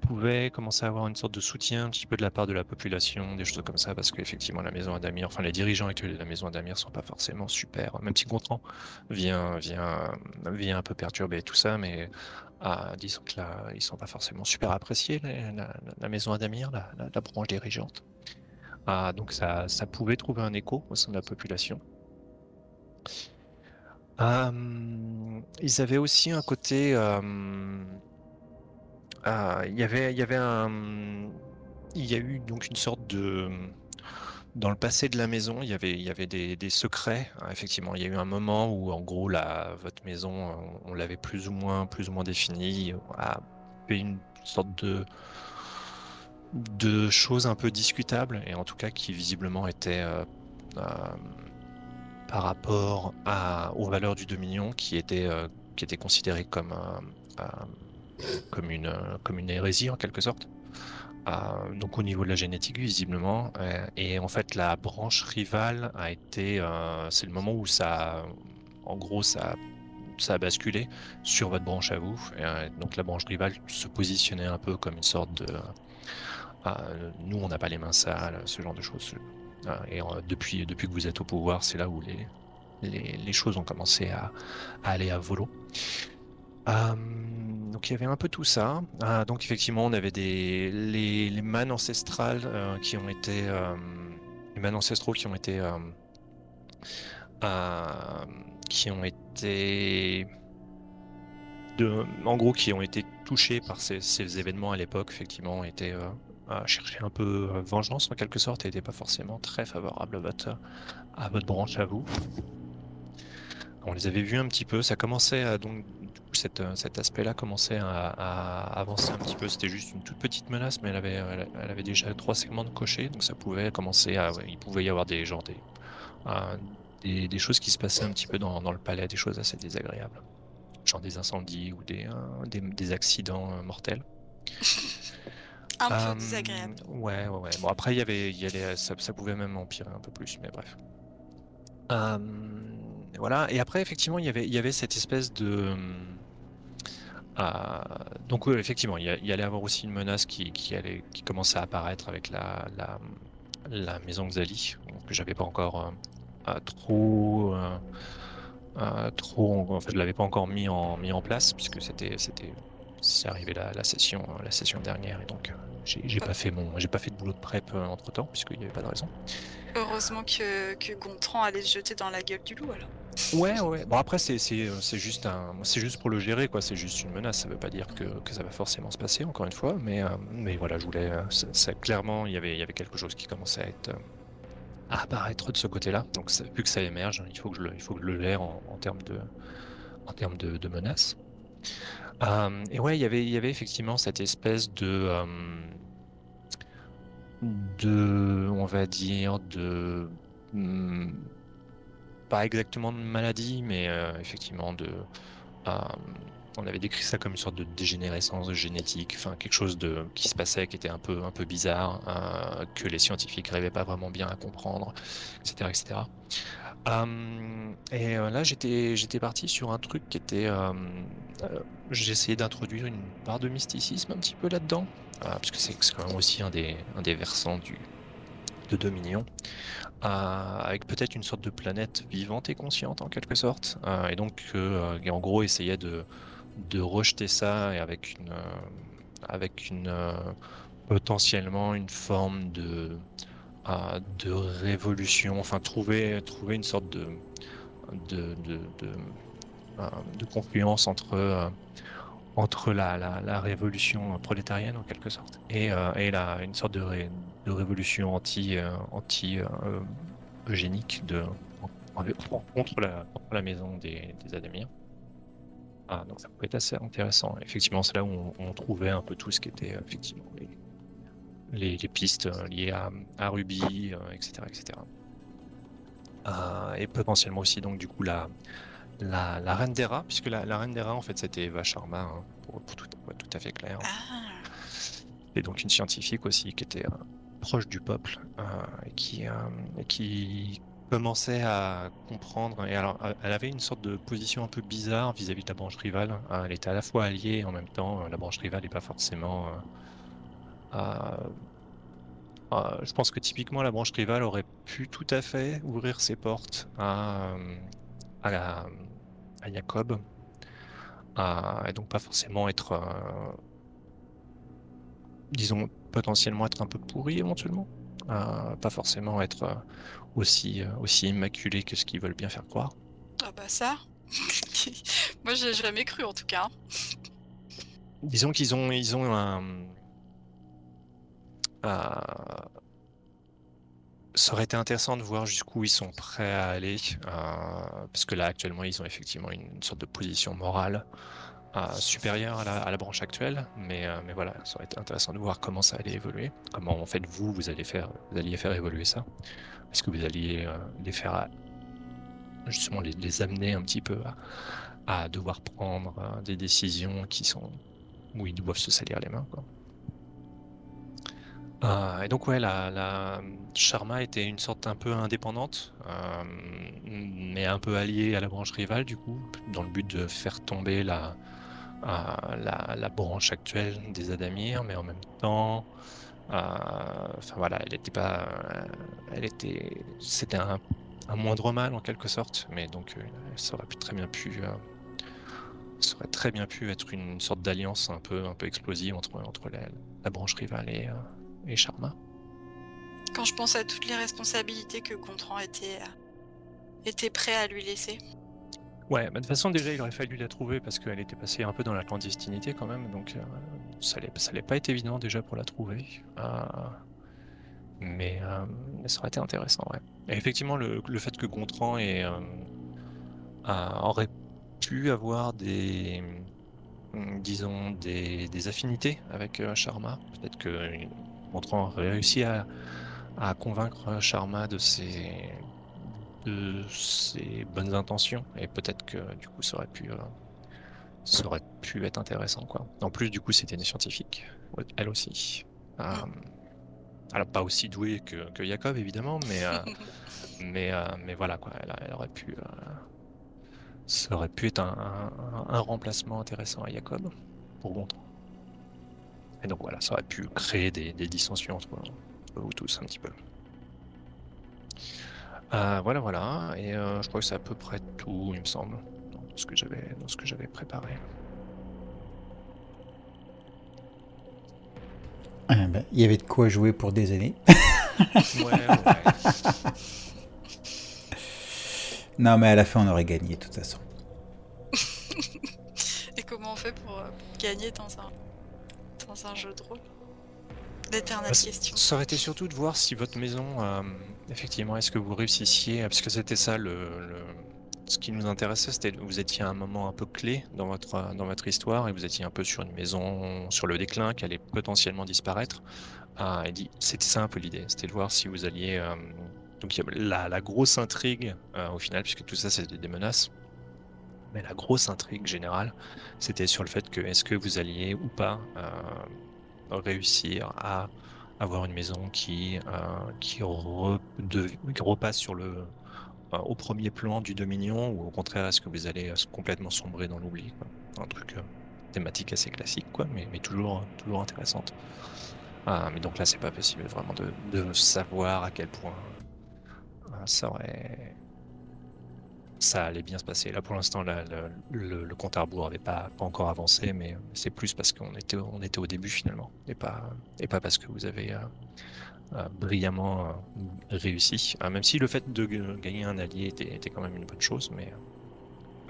Speaker 2: pouvait commencer à avoir une sorte de soutien un petit peu de la part de la population, des choses comme ça, parce qu'effectivement la maison Adamir, enfin les dirigeants actuels de la maison Adamir sont pas forcément super, même si Gontran vient, vient, vient un peu perturber tout ça, mais ah, disons que là, ils sont pas forcément super appréciés, la, maison Adamir, la, branche dirigeante. Ah, donc ça, ça pouvait trouver un écho au sein de la population. Hum, ils avaient aussi un côté hum, il y avait, il y avait un, il y a eu donc une sorte de, dans le passé de la maison, il y avait, il y avait des, secrets. Hein, effectivement, il y a eu un moment où, en gros, la, votre maison, on, l'avait plus ou moins, plus ou moins définie, a une sorte de de choses un peu discutables et en tout cas qui visiblement étaient euh, euh, par rapport à, aux valeurs du Dominion qui étaient, euh, qui étaient considérées comme, euh, comme, une, comme une hérésie en quelque sorte. donc au niveau de la génétique visiblement et en fait la branche rivale a été c'est le moment où ça en gros ça ça a basculé sur votre branche à vous. donc la branche rivale se positionnait un peu comme une sorte de nous on n'a pas les mains sales, ce genre de choses. Et depuis, depuis que vous êtes au pouvoir, c'est là où les, les, choses ont commencé à, aller à volo. Donc il y avait un peu tout ça. Ah, donc effectivement, on avait des les, manes ancestrales euh, qui ont été euh, les manes ancestraux qui ont été euh, qui ont été en gros qui ont été touchés par ces, événements à l'époque. Effectivement, étaient chercher un peu vengeance en quelque sorte et n'était pas forcément très favorable à votre, à votre branche à vous. On les avait vus un petit peu, ça commençait à, donc cette, euh, cet aspect-là commençait à, avancer un petit peu. C'était juste une toute petite menace, mais elle avait, elle, avait déjà trois segments de cocher, donc ça pouvait commencer à, il pouvait y avoir des genre des, euh, des, des, choses qui se passaient un petit peu dans, dans, le palais, des choses assez désagréables, genre des incendies ou des, des, des accidents mortels.
Speaker 3: Un peu euh, désagréable.
Speaker 2: Ouais, ouais, ouais. Bon, après, il y avait, y ça, ça, pouvait même empirer un peu plus, mais bref. Euh, voilà. Et après, effectivement, il y avait, y cette espèce de. Euh, donc, effectivement, il y, allait avoir aussi une menace qui, allait, qui commençait à apparaître avec la, la, la maison Xali, que j'avais pas encore trop. trop, en fait, je l'avais pas encore mis en, mis en place puisque c'était, c'était, c'est arrivé la, la, session, la session dernière et donc j'ai pas fait mon, j'ai pas fait de boulot de prep euh, entre temps puisqu'il n'y avait pas de raison.
Speaker 3: Heureusement que, que Gontran allait se jeter dans la gueule du loup alors.
Speaker 2: Ouais, ouais. Bon après c'est euh, juste juste pour le gérer quoi. C'est juste une menace. Ça veut pas dire que, que, ça va forcément se passer encore une fois. Mais euh, mais voilà, je voulais, ça, clairement il y avait il y avait quelque chose qui commençait à être à apparaître de ce côté-là. Donc vu que ça émerge, il faut que je le, il faut que le en, termes de en termes de, de menaces. Euh, et ouais, y il y avait effectivement cette espèce de, euh, de, on va dire, de, hmm, pas exactement de maladie, mais euh, effectivement de, on avait décrit ça comme une sorte de dégénérescence génétique, enfin quelque chose de qui se passait, qui était un peu un peu bizarre, que les scientifiques n'arrivaient pas vraiment bien à comprendre, etc., etc. Euh, et euh, là, j'étais, j'étais parti sur un truc qui était. Euh, j'ai essayé d'introduire une part de mysticisme un petit peu là-dedans, parce que c'est, quand même aussi un des, un des versants du, de Dominion, avec peut-être une sorte de planète vivante et consciente en quelque sorte, et donc en gros essayer de, rejeter ça et avec une, une potentiellement une forme de révolution, enfin trouver, une sorte de, de, euh, confluence entre, euh, la, révolution prolétarienne en quelque sorte et, euh, une sorte de, de révolution anti, anti eugénique de, contre, la, la maison des, des Adémiens. Ah, donc ça peut être assez intéressant. Effectivement, c'est là où on, trouvait un peu tout ce qui était effectivement les, les, pistes euh, liées à, Ruby, etc. Euh, etc. Euh, et potentiellement aussi donc du coup la, la, la reine des rats, puisque la, la reine des rats en fait c'était Eva Sharma, hein, pour, tout, tout, à fait clair. Ah. Et donc une scientifique aussi qui était proche du peuple et qui, qui commençait à comprendre. Et alors, elle avait une sorte de position un peu bizarre vis-à-vis de la branche rivale. Elle était à la fois alliée en même temps, la branche rivale n'est pas forcément euh, euh, je pense que typiquement la branche rivale aurait pu tout à fait ouvrir ses portes à, à, Jacob, et donc pas forcément être, euh, disons, potentiellement être un peu pourri éventuellement, pas forcément être aussi, aussi immaculé que ce qu'ils veulent bien faire croire.
Speaker 3: Ah bah ça, moi j'ai jamais cru en tout cas.
Speaker 2: Disons qu'ils ont, ils ont un, ça aurait été intéressant de voir jusqu'où ils sont prêts à aller, euh, parce que là actuellement ils ont effectivement une, sorte de position morale euh, supérieure à la, branche actuelle, mais, euh, mais voilà, ça aurait été intéressant de voir comment ça allait évoluer, comment en fait vous vous allez faire, vous alliez faire évoluer ça, est-ce que vous alliez les faire justement les, amener un petit peu à, devoir prendre euh, des décisions qui sont où ils doivent se salir les mains. Quoi. Euh, et donc ouais, la, Sharma était une sorte un peu indépendante, euh, mais un peu alliée à la branche rivale du coup, dans le but de faire tomber la, euh, la, branche actuelle des Adamir, mais en même temps, euh, enfin voilà, elle était pas, elle était, c'était un, moindre mal en quelque sorte, mais donc euh, ça aurait très bien pu, euh, très bien pu être une sorte d'alliance un peu, un peu explosive entre entre la, branche rivale et, euh, Sharma.
Speaker 3: Quand je pense à toutes les responsabilités que Gontran était, euh, était prêt à lui laisser.
Speaker 2: Ouais, bah, de toute façon déjà il aurait fallu la trouver parce qu'elle était passée un peu dans la clandestinité quand même, donc euh, ça allait, ça allait pas être évident déjà pour la trouver. Euh, mais, euh, ça aurait été intéressant, ouais. Et effectivement, le, le fait que Gontran ait, euh, aurait pu avoir des, hum, disons, des, des affinités avec Sharma, peut-être que Gontran aurait réussi à, à convaincre Sharma de ses, de ses bonnes intentions et peut-être que du coup ça aurait pu euh, ça aurait pu être intéressant quoi. En plus du coup c'était une scientifique elle aussi. Euh, alors pas aussi douée que, que Jacob évidemment mais euh, mais euh, mais voilà quoi elle, elle aurait pu ça aurait pu être un, un- un remplacement intéressant à Jacob pour Gontran. Et donc voilà ça aurait pu créer des, des dissensions entre, entre vous tous un petit peu. Euh, voilà, voilà. Et euh, je crois que c'est à peu près tout, il me semble, dans ce que j'avais, dans ce que j'avais préparé.
Speaker 1: Ah, ben, Il y avait de quoi jouer pour des années.
Speaker 2: Ouais, ouais.
Speaker 1: Non, mais à la fin, on aurait gagné de toute façon.
Speaker 3: Et comment on fait pour euh, gagner dans un, dans un jeu de rôle? L'éternelle
Speaker 2: Bah,
Speaker 3: question.
Speaker 2: Ça aurait été surtout de voir si votre maison, euh, effectivement, est-ce que vous réussissiez, parce que c'était ça le, ce qui nous intéressait, c'était vous étiez à un moment un peu clé dans votre, dans votre histoire et vous étiez un peu sur une maison sur le déclin qui allait potentiellement disparaître. Ah, c'était ça un peu l'idée, c'était de voir si vous alliez. euh, donc la, la grosse intrigue euh, au final, puisque tout ça c'était des menaces. Mais la grosse intrigue générale, c'était sur le fait que est-ce que vous alliez ou pas euh, réussir à avoir une maison qui, euh, qui, repasse sur le, euh, au premier plan du Dominion ou au contraire est-ce que vous allez euh, complètement sombrer dans l'oubli. Un truc thématique assez classique quoi, mais, toujours, toujours intéressante. Mais donc là c'est pas possible vraiment de, de savoir à quel point ça aurait ça allait bien se passer. Là, pour l'instant, le, compte à rebours n'avait pas, encore avancé, mais c'est plus parce qu'on était, au début finalement, et pas, parce que vous avez euh, euh, brillamment euh, réussi. Euh, même si le fait de gagner un allié était, quand même une bonne chose, mais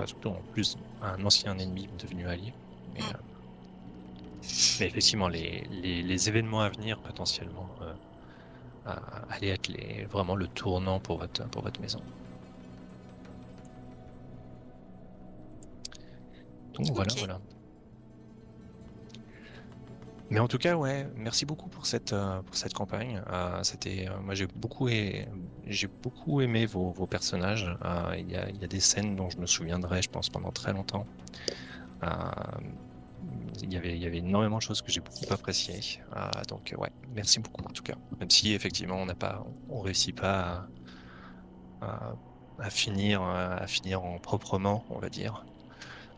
Speaker 2: surtout en plus un ancien ennemi devenu allié. Mais, effectivement, les, événements à venir potentiellement allaient être vraiment le tournant pour votre maison. Donc voilà, voilà. Mais en tout cas, ouais, merci beaucoup pour cette, euh, pour cette campagne. Euh, c'était, euh, moi, j'ai beaucoup, ai- j'ai beaucoup aimé vos, vos personnages. Euh, il y a, il y a des scènes dont je me souviendrai, je pense, pendant très longtemps. Euh, il y avait, il y avait énormément de choses que j'ai beaucoup appréciées. Euh, donc, ouais, merci beaucoup en tout cas. Même si effectivement, on n'a pas, on réussit pas à, à- à finir, à finir en proprement, on va dire,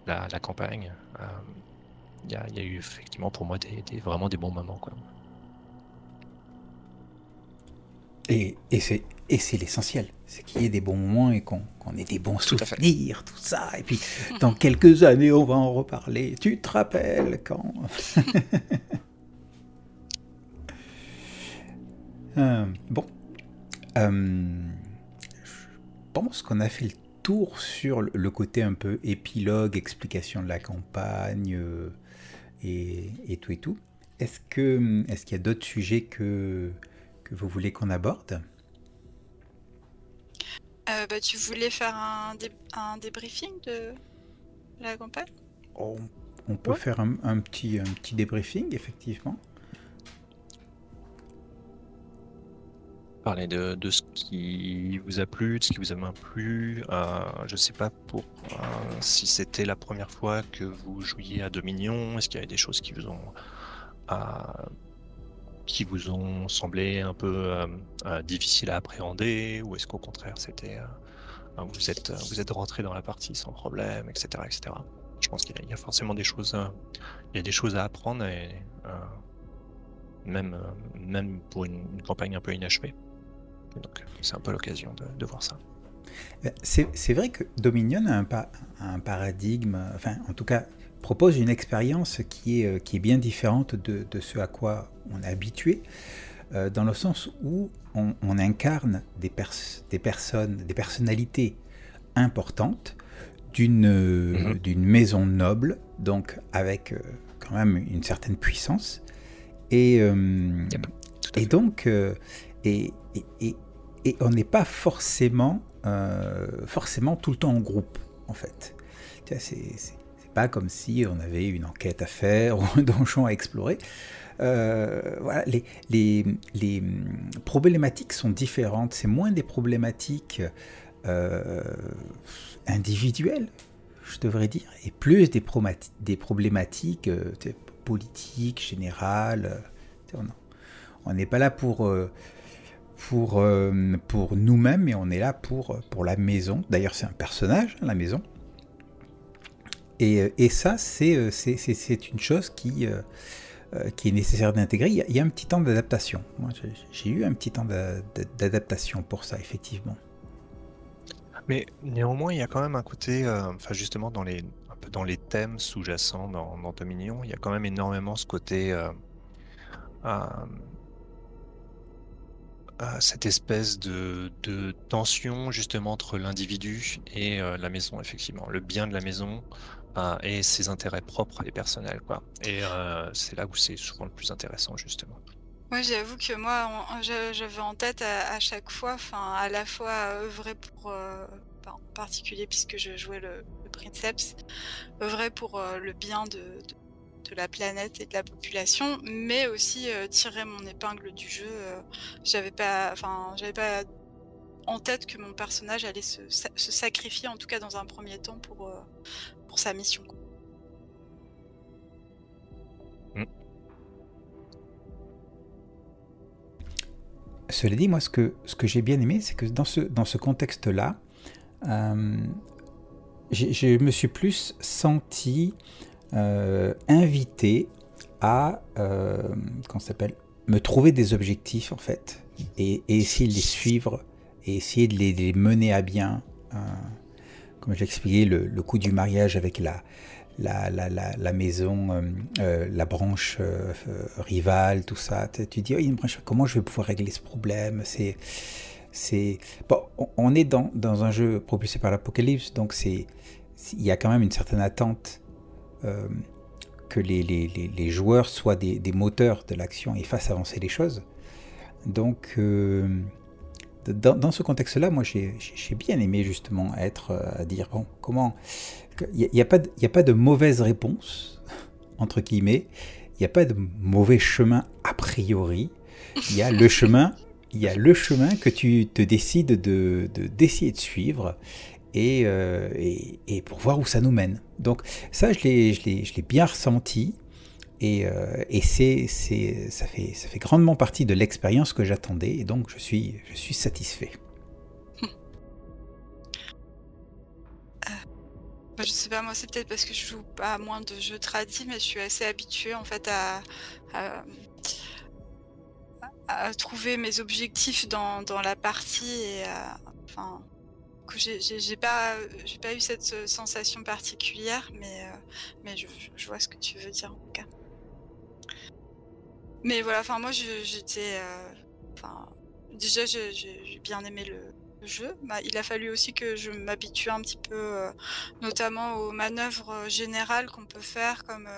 Speaker 2: la, la campagne. Euh, il y, a, il y a eu effectivement pour moi des, des- vraiment des bons moments. Quoi.
Speaker 1: Et, et c'est et c'est l'essentiel, c'est qu'il y ait des bons moments et qu'on ait des bons
Speaker 2: Tout
Speaker 1: souvenirs, tout ça. Et puis, dans quelques années, on va en reparler. Tu te rappelles quand? Euh, Bon. Euh, je pense qu'on a fait le tour sur le- côté un peu épilogue, explication de la campagne euh, et, et tout et tout. Est-ce que est-ce qu'il y a d'autres sujets que que vous voulez qu'on aborde?
Speaker 3: Euh, bah, tu voulais faire un, dé- un débriefing de la campagne?
Speaker 1: On, on peut
Speaker 2: Ouais.
Speaker 1: faire un, un petit un petit débriefing effectivement.
Speaker 2: Parler de, ce qui vous a plu, de ce qui vous a moins plu. Euh, je sais pas pour euh, si c'était la première fois que vous jouiez à Dominion. Est-ce qu'il y avait des choses qui vous ont euh, qui vous ont semblé un peu euh, difficiles à appréhender, ou est-ce qu'au contraire c'était vous êtes vous êtes rentré dans la partie sans problème, etc., etc. Je pense qu'il y, a- forcément des choses, il y a des choses à apprendre et même même pour une campagne un peu inachevée. Donc c'est un peu l'occasion de, de voir ça.
Speaker 1: C'est vrai que Dominion a un, pa- un paradigme, enfin en tout cas propose une expérience qui est, euh, qui est bien différente de, de ce à quoi on est habitué, euh, dans le sens où on, on incarne des, pers- des personnes, des personnalités importantes d'une euh,
Speaker 2: Mhm.
Speaker 1: d'une maison noble, donc avec euh, quand même une certaine puissance. Et,
Speaker 2: Yep,
Speaker 1: et donc, et, et, et- et on n'est pas forcément, euh, forcément tout le temps en groupe, en fait. C'est pas comme si on avait une enquête à faire ou un donjon à explorer. Euh, voilà, les, les, les problématiques sont différentes. C'est moins des problématiques euh, individuelles, je devrais dire, et plus des, des problématiques politiques, générales. on- n'est pas là pour, pour, euh, pour nous-mêmes, mais on est là pour, pour la maison. D'ailleurs, c'est un personnage, hein, la maison. Et, euh, et ça, c'est euh, c'est- une chose qui, qui est nécessaire d'intégrer. Il, y a- un petit temps d'adaptation. Moi, j'ai- eu un petit temps d'a- d'adaptation pour ça, effectivement.
Speaker 2: Mais néanmoins, il y a quand même un côté, enfin justement dans les, un peu dans les thèmes sous-jacents dans, Dominion, il y a quand même énormément ce côté, euh, cette espèce de, tension justement entre l'individu et euh, la maison, effectivement, le bien de la maison euh, et ses intérêts propres et personnels, quoi. Et c'est là où c'est souvent le plus intéressant, justement.
Speaker 3: Moi, j'avoue que moi, j'avais en tête à, chaque fois, enfin, à la fois œuvrer pour, en particulier puisque je jouais le, Princeps, œuvrer pour le bien de, de la planète et de la population, mais aussi euh, tirer mon épingle du jeu. euh, j'avais pas, enfin, j'avais pas en tête que mon personnage allait se, sa- se sacrifier, en tout cas dans un premier temps, pour, euh, pour sa mission. quoi.
Speaker 1: Cela dit, moi, ce que, ce que j'ai bien aimé, c'est que dans ce, dans ce contexte-là, euh, je me suis plus senti euh, invité à, euh, s'appelle, me trouver des objectifs, en fait, et, essayer de les suivre, et essayer de les, mener à bien. euh, comme je l'expliquais, le, coup du mariage avec la, la, la, la, maison, euh, euh, la branche euh, euh, rivale, tout ça. Tu dis, oh, une branche, comment je vais pouvoir régler ce problème? C'est, c'est bon, on- est dans, dans un jeu propulsé par l'Apocalypse, donc c'est- il y a quand même une certaine attente euh, que les, les, les, les joueurs soient des, des moteurs de l'action et fassent avancer les choses. Donc, euh, dans, dans ce contexte-là, moi, j'ai bien aimé justement être euh, à dire, bon, comment... Il n'y a, pas de- il y a pas de mauvaise réponse, entre guillemets. Il n'y a pas de mauvais chemin a priori. Il y a le chemin, il y a le chemin que tu te décides de de- d'essayer de, suivre et, euh, et, pour voir où ça nous mène. Donc ça, je l'ai bien ressenti et, euh, c'est ça, fait, ça fait grandement partie de l'expérience que j'attendais et donc je suis, je suis satisfait.
Speaker 3: Bah, je sais pas, moi c'est peut-être parce que je joue pas moins de jeux tradis, mais je suis assez habituée en fait à, trouver mes objectifs dans, dans la partie et enfin que j'ai pas j'ai pas eu cette euh, sensation particulière, mais euh, mais je, vois ce que tu veux dire en tout cas. Mais voilà, enfin moi j'étais, euh, enfin déjà j'ai bien aimé le, jeu. Bah, il a fallu aussi que je m'habitue un petit peu. notamment aux manœuvres générales qu'on peut faire comme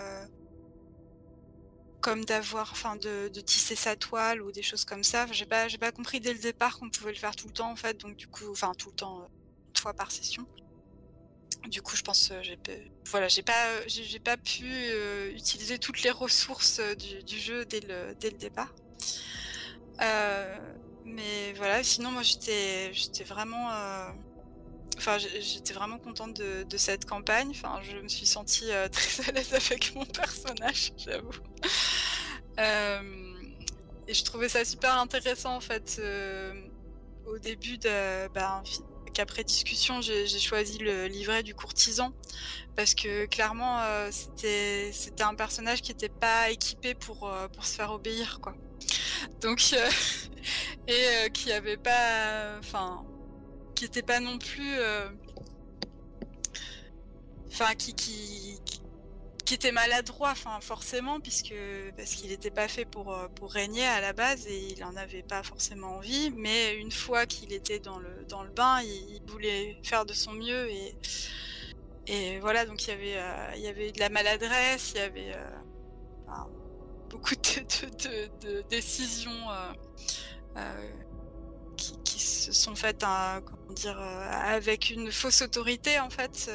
Speaker 3: comme d'avoir enfin de, tisser sa toile ou des choses comme ça j'ai pas j'ai pas compris dès le départ qu'on pouvait le faire tout le temps en fait donc du coup enfin tout le temps fois par session du coup je pense euh, j'ai voilà j'ai pas euh, j'ai pas pu euh, utiliser toutes les ressources du, jeu dès le dès le départ mais voilà, sinon moi j'étais j'étais vraiment j'étais vraiment contente de, cette campagne. Enfin, je me suis sentie très à l'aise avec mon personnage, j'avoue. et je trouvais ça super intéressant en fait au début de ben, qu'après discussion j'ai choisi le livret du courtisan. Parce que clairement c'était c'était un personnage qui n'était pas équipé pour pour se faire obéir quoi. Donc et qui avait pas enfin qui était pas non plus enfin qui, qui qui était maladroit, enfin forcément, puisque parce qu'il n'était pas fait pour euh, pour régner à la base et il en avait pas forcément envie. Mais une fois qu'il était dans le dans le bain, il, voulait faire de son mieux et et voilà. Donc il y avait euh, il y avait de la maladresse, il y avait euh, beaucoup de, de, décisions qui, qui, se sont faites, comment dire, avec une fausse autorité en fait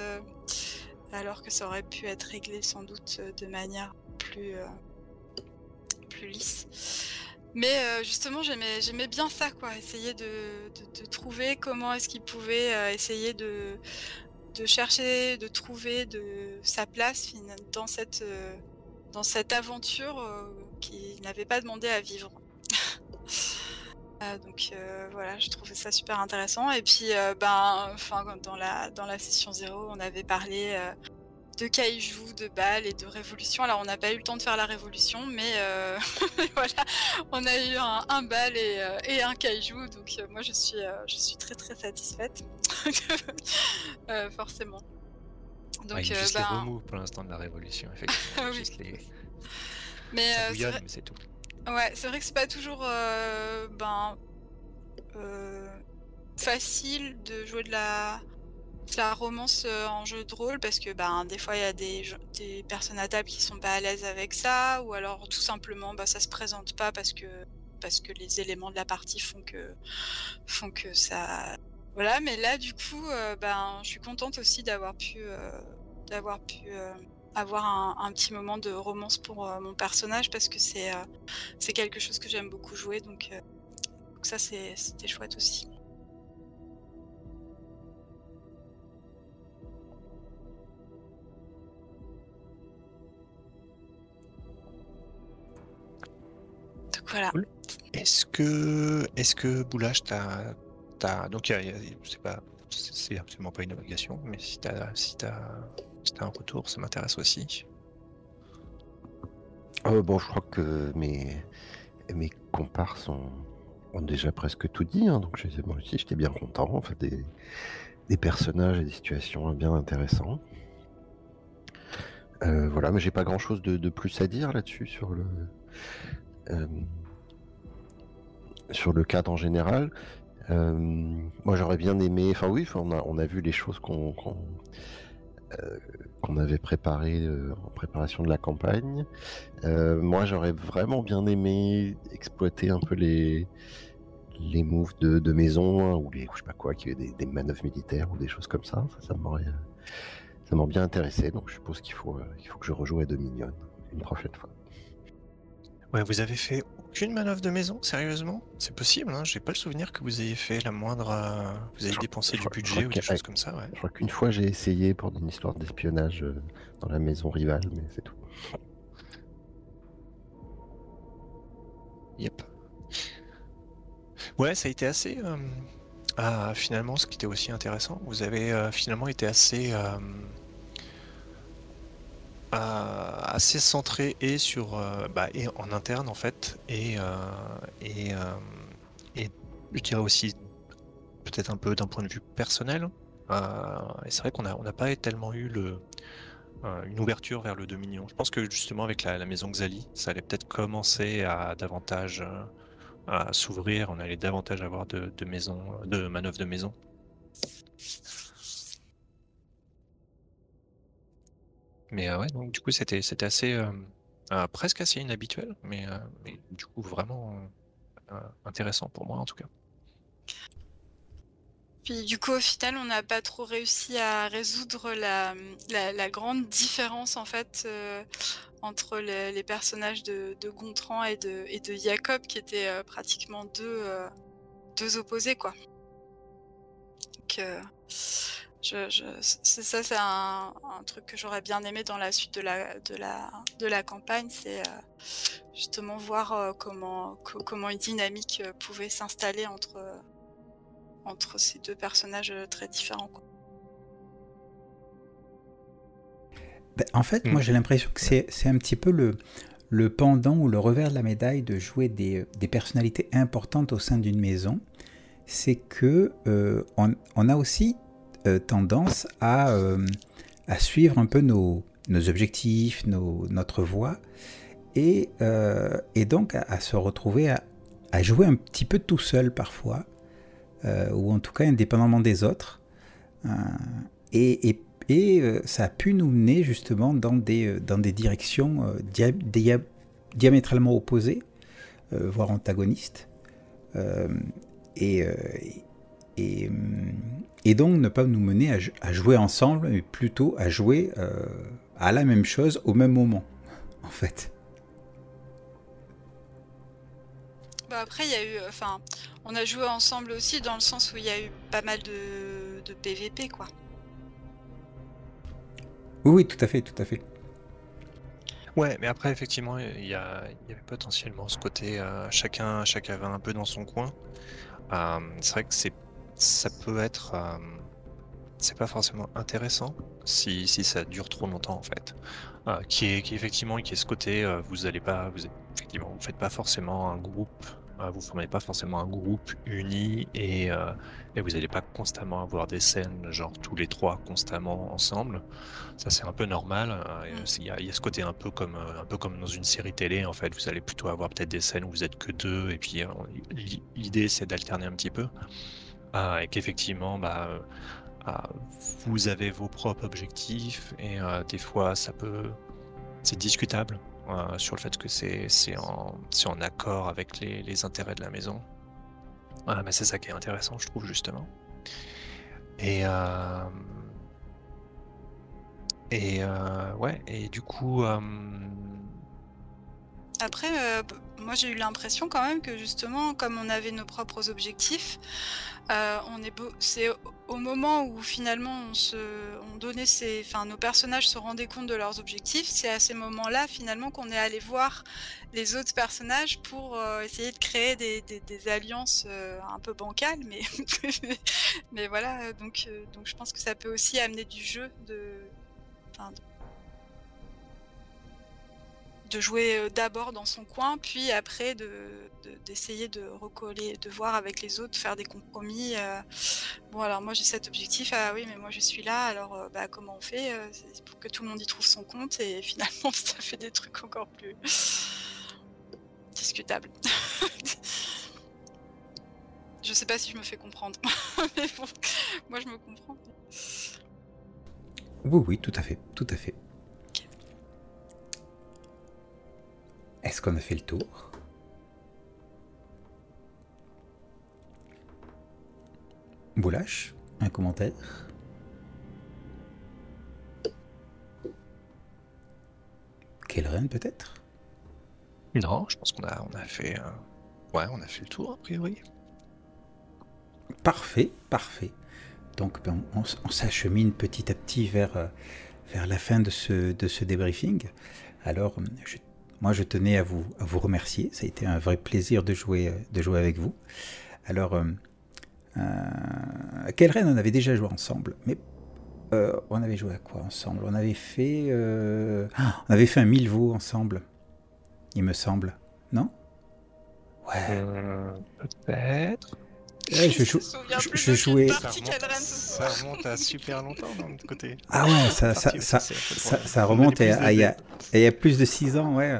Speaker 3: alors que ça aurait pu être réglé sans doute euh, de manière plus, euh, plus lisse. Mais euh, justement, j'aimais bien ça, quoi. Essayer de, trouver comment est-ce qu'il pouvait essayer de, chercher, de trouver de sa place dans cette, dans cette aventure qu'il n'avait pas demandé à vivre. donc voilà, je trouvais ça super intéressant. Et puis, ben, enfin, dans la dans la session 0, on avait parlé de kaiju, de balles et de révolution. Alors on n'a pas eu le temps de faire la révolution, mais voilà, on a eu un, un bal et, un kaiju. Donc moi je suis je suis très très satisfaite, forcément.
Speaker 2: Donc a juste les ben remous pour l'instant de la révolution, effectivement. oui. juste les... Mais c'est tout.
Speaker 3: Ouais, c'est vrai que c'est pas toujours ben, euh, facile de jouer de la, romance en jeu de rôle parce que ben, des fois il y a des, personnes à table qui sont pas à l'aise avec ça ou alors tout simplement bah, ça se présente pas parce que, parce que les éléments de la partie font que, font que ça. Voilà, mais là du coup, ben, je suis contente aussi d'avoir pu avoir un, petit moment de romance pour mon personnage parce que c'est c'est quelque chose que j'aime beaucoup jouer. Donc, donc ça, c'était chouette aussi. Voilà.
Speaker 2: Est-ce que, est-ce que Boulage, t'as, as... donc c'est c'est absolument pas une obligation, mais si t'as, si c'était un retour, ça m'intéresse aussi.
Speaker 4: Euh, bon, je crois que mes, mes comparses ont, ont déjà presque tout dit, hein, donc moi aussi j'étais bien content. En fait, des, des, personnages et des situations bien intéressants. Euh, voilà, mais j'ai pas grand chose de, plus à dire là-dessus sur le euh, sur le cadre en général. moi j'aurais bien aimé, enfin oui, on a, on a vu les choses qu'on euh, qu'on avait préparé euh, en préparation de la campagne. Euh, moi, j'aurais vraiment bien aimé exploiter un peu les les moves de, maison hein, ou les je sais pas quoi, des, des manœuvres militaires ou des choses comme ça. Ça, m'aurait ça bien intéressé. Donc, je suppose qu'il faut faut que je rejoue à Dominion une prochaine fois.
Speaker 2: Ouais, vous avez fait aucune manœuvre de maison, sérieusement? C'est possible, hein J'ai pas le souvenir que vous ayez fait la moindre. Euh, vous avez dépensé du budget ou des choses comme ça, ouais.
Speaker 4: Je crois qu'une fois j'ai essayé pour une histoire d'espionnage euh, dans la maison rivale, mais c'est tout.
Speaker 2: Yep. Ouais, ça a été assez. Euh, ah, finalement, ce qui était aussi intéressant, vous avez finalement été assez assez centré et sur euh, bah, et en interne en fait et euh, et, euh, et je dirais aussi peut-être un peu d'un point de vue personnel et c'est vrai qu'on a on n'a pas tellement eu le une ouverture vers le Dominion. Je pense que justement avec la, maison Xali, ça allait peut-être commencer à davantage à s'ouvrir. On allait davantage avoir de, de maisons, de manœuvres de maison. Mais ouais, donc du coup, c'était c'était assez presque assez inhabituel, mais, mais du coup vraiment intéressant pour moi en tout cas.
Speaker 3: Puis du coup, au final, on n'a pas trop réussi à résoudre la, la, grande différence en fait entre les personnages de, de, Gontran et de, et de Jacob, qui étaient pratiquement deux, deux opposés, quoi. Donc, je, je, c'est ça, c'est un, un, truc que j'aurais bien aimé dans la suite de la, de la, de la campagne, c'est justement voir comment, comment une dynamique pouvait s'installer entre, entre ces deux personnages très différents. Quoi.
Speaker 1: Ben, en fait, moi mmh. j'ai l'impression que c'est un petit peu le, le pendant ou le revers de la médaille de jouer des, des personnalités importantes au sein d'une maison. C'est que euh, on, on, a aussi euh, tendance à, euh, à, suivre un peu nos, objectifs, notre voie, et, euh, donc à, se retrouver à, jouer un petit peu tout seul parfois, ou en tout cas indépendamment des autres. et, ça a pu nous mener justement dans des, directions dia dia diamétralement opposées, voire antagonistes. et, et, et, donc ne pas nous mener à, à, jouer ensemble, mais plutôt à jouer à la même chose au même moment, en fait.
Speaker 3: Bah après, il y a eu, enfin, on a joué ensemble aussi dans le sens où il y a eu pas mal de, de PVP, quoi.
Speaker 1: Oui, oui, tout à fait, tout à fait.
Speaker 2: Ouais, mais après, effectivement, il y, avait potentiellement ce côté, euh, chacun, chacun avait un peu dans son coin. Euh, c'est vrai que c'est, ça peut être, euh, c'est pas forcément intéressant si, si, ça dure trop longtemps en fait. Euh, qui est, qui effectivement, qui est ce côté, euh, vous allez pas, vous, effectivement, vous faites pas forcément un groupe euh, vous formez pas forcément un groupe uni et, et vous n'allez pas constamment avoir des scènes genre tous les trois constamment ensemble. Ça c'est un peu normal. Il y, a, y, a ce côté un peu comme un peu comme dans une série télé en fait. Vous allez plutôt avoir peut-être des scènes où vous êtes que deux et puis l'idée c'est d'alterner un petit peu et qu'effectivement bah vous avez vos propres objectifs et des fois ça peut c'est discutable euh, sur le fait que c'est en, en, accord avec les, intérêts de la maison. Ouais, mais c'est ça qui est intéressant, je trouve, justement. Et, euh, et euh, ouais, et du coup. Euh,
Speaker 3: Après, euh, moi j'ai eu l'impression quand même que justement, comme on avait nos propres objectifs, euh, on est c'est au moment où finalement on se, on donnait ses, enfin nos personnages se rendaient compte de leurs objectifs, c'est à ces moments-là finalement qu'on est allé voir les autres personnages pour euh, essayer de créer des, alliances euh, un peu bancales, mais mais voilà, donc donc je pense que ça peut aussi amener du jeu de, de de jouer d'abord dans son coin, puis après d'essayer de, de, recoller, de voir avec les autres, faire des compromis. Euh, bon, alors moi j'ai cet objectif, ah oui, mais moi je suis là, alors euh, bah, comment on fait euh, pour que tout le monde y trouve son compte Et finalement, ça fait des trucs encore plus discutables. je sais pas si je me fais comprendre, mais bon, moi je me comprends.
Speaker 1: Oui, oui, tout à fait, tout à fait. Est-ce qu'on a fait le tour? Boulash, un commentaire? Kellren peut-être?
Speaker 2: Non, je pense qu'on a, on a fait... Euh... Ouais, on a fait le tour a priori.
Speaker 1: Parfait, parfait. Donc ben, on, on s'achemine petit à petit vers, euh, vers la fin de ce, de ce débriefing. Alors, je moi, je tenais à vous, à vous remercier. Ça a été un vrai plaisir de jouer, de jouer avec vous. Alors, euh, euh, Kelren, on avait déjà joué ensemble, mais euh, on avait joué à quoi ensemble? On avait fait, euh, on avait fait un Milvaux ensemble, il me semble, non?
Speaker 2: Ouais. Euh, peut-être.
Speaker 1: Ouais, je, je, je jouais.
Speaker 2: Ça remonte, ça remonte, à super longtemps d'un autre côté.
Speaker 1: Ah ouais, ça, ça, ça, ça, ça remonte à, à, il, y a, il y a plus de 6 ans, ouais.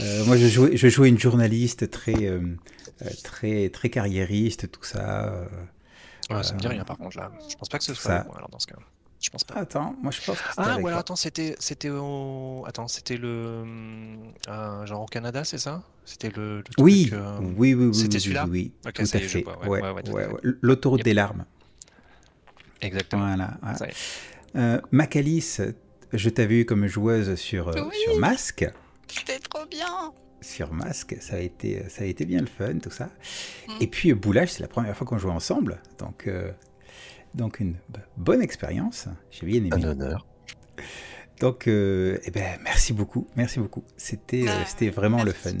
Speaker 1: Euh, moi, je jouais, je jouais une journaliste très, euh, très, très carriériste, tout ça. Euh,
Speaker 2: ouais, ça me dit rien par contre là. Je pense pas que ce soit moi alors dans ce cas. Je pense pas.
Speaker 1: Attends, moi je pense que
Speaker 2: Ah, ouais, alors attends, c'était, c'était au. Attends, c'était le. Euh, genre au Canada, c'est ça? C'était le. le
Speaker 1: oui.
Speaker 2: Truc, euh...
Speaker 1: oui, oui, oui.
Speaker 2: C'était
Speaker 1: oui,
Speaker 2: celui-là?
Speaker 1: Oui,
Speaker 2: oui.
Speaker 1: tout à fait.
Speaker 2: Ouais, ouais, ouais,
Speaker 1: ouais, L'autoroute yep. des larmes.
Speaker 2: Exactement.
Speaker 1: Voilà. Ouais. Euh, Macalis, je t'avais vu comme joueuse sur, oui. sur Masque.
Speaker 3: C'était trop bien.
Speaker 1: sur Masque, ça a été, ça a été bien le fun, tout ça.
Speaker 3: Mm.
Speaker 1: Et puis Boulage, c'est la première fois qu'on joue ensemble, donc, euh, donc une bonne expérience. J'ai bien aimé.
Speaker 4: Un honneur.
Speaker 1: Donc, euh, eh ben, merci beaucoup, merci beaucoup. C'était, euh,
Speaker 3: Bah,
Speaker 1: c'était vraiment le fun.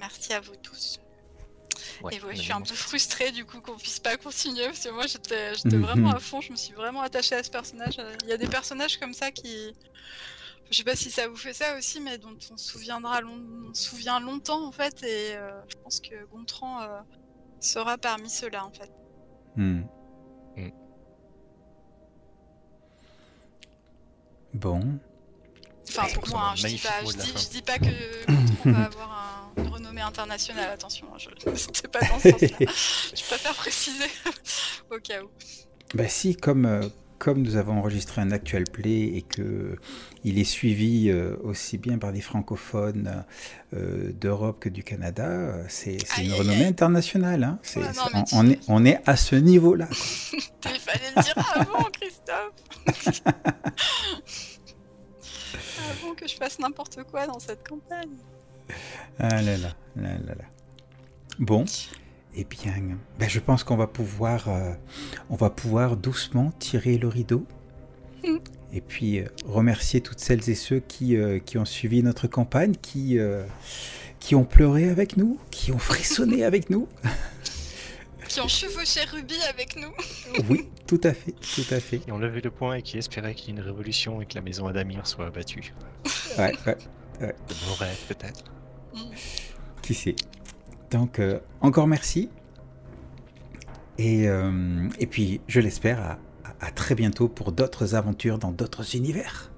Speaker 3: Merci à vous tous.
Speaker 2: Ouais,
Speaker 3: et ouais, je
Speaker 2: a
Speaker 3: suis un peu frustrée du coup qu'on puisse pas continuer parce que moi j'étais j'étais
Speaker 1: Mhm.
Speaker 3: vraiment à fond, je me suis vraiment attachée à ce personnage. Il y a des personnages comme ça qui. Je sais pas si ça vous fait ça aussi, mais dont on se souviendra long... on se souvient longtemps en fait, et euh, je pense que Gontran euh, sera parmi ceux-là en fait.
Speaker 1: Hmm.
Speaker 2: Mm.
Speaker 1: Bon,
Speaker 3: Enfin pour moi, hein, je, dis pas, je, dis,
Speaker 2: fin.
Speaker 3: je dis pas que Gontran va avoir un- une renommée internationale, attention, hein, je... c'était pas dans ce sens-là. je préfère préciser au cas où.
Speaker 1: Bah si, comme, euh, comme nous avons enregistré un actual play et que il est suivi euh, aussi bien par des francophones euh, d'Europe que du Canada, c'est une renommée internationale. hein.
Speaker 3: Ouais, non,
Speaker 1: on,
Speaker 3: tu-
Speaker 1: est, on est à ce niveau-là.
Speaker 3: Il fallait le dire avant, Christophe Avant que je fasse n'importe quoi dans cette campagne.
Speaker 1: Ah là là, là là là. Bon, eh bien, ben je pense qu'on va pouvoir, euh, on va pouvoir doucement tirer le rideau.
Speaker 3: Mm.
Speaker 1: Et puis euh, remercier toutes celles et ceux qui, euh, qui ont suivi notre campagne, qui, euh, qui ont pleuré avec nous, qui ont frissonné avec nous.
Speaker 3: Qui ont chevauché Ruby avec nous.
Speaker 1: Oui, tout à fait, tout à fait.
Speaker 2: Qui ont levé le point et qui espéraient qu'il y ait une révolution et que la maison Adamir soit abattue.
Speaker 1: Ouais, ouais,
Speaker 2: De nos rêves, peut-être.
Speaker 1: qui sait? Donc, encore merci. Et, euh, et puis, je l'espère, à très bientôt pour d'autres aventures dans d'autres univers.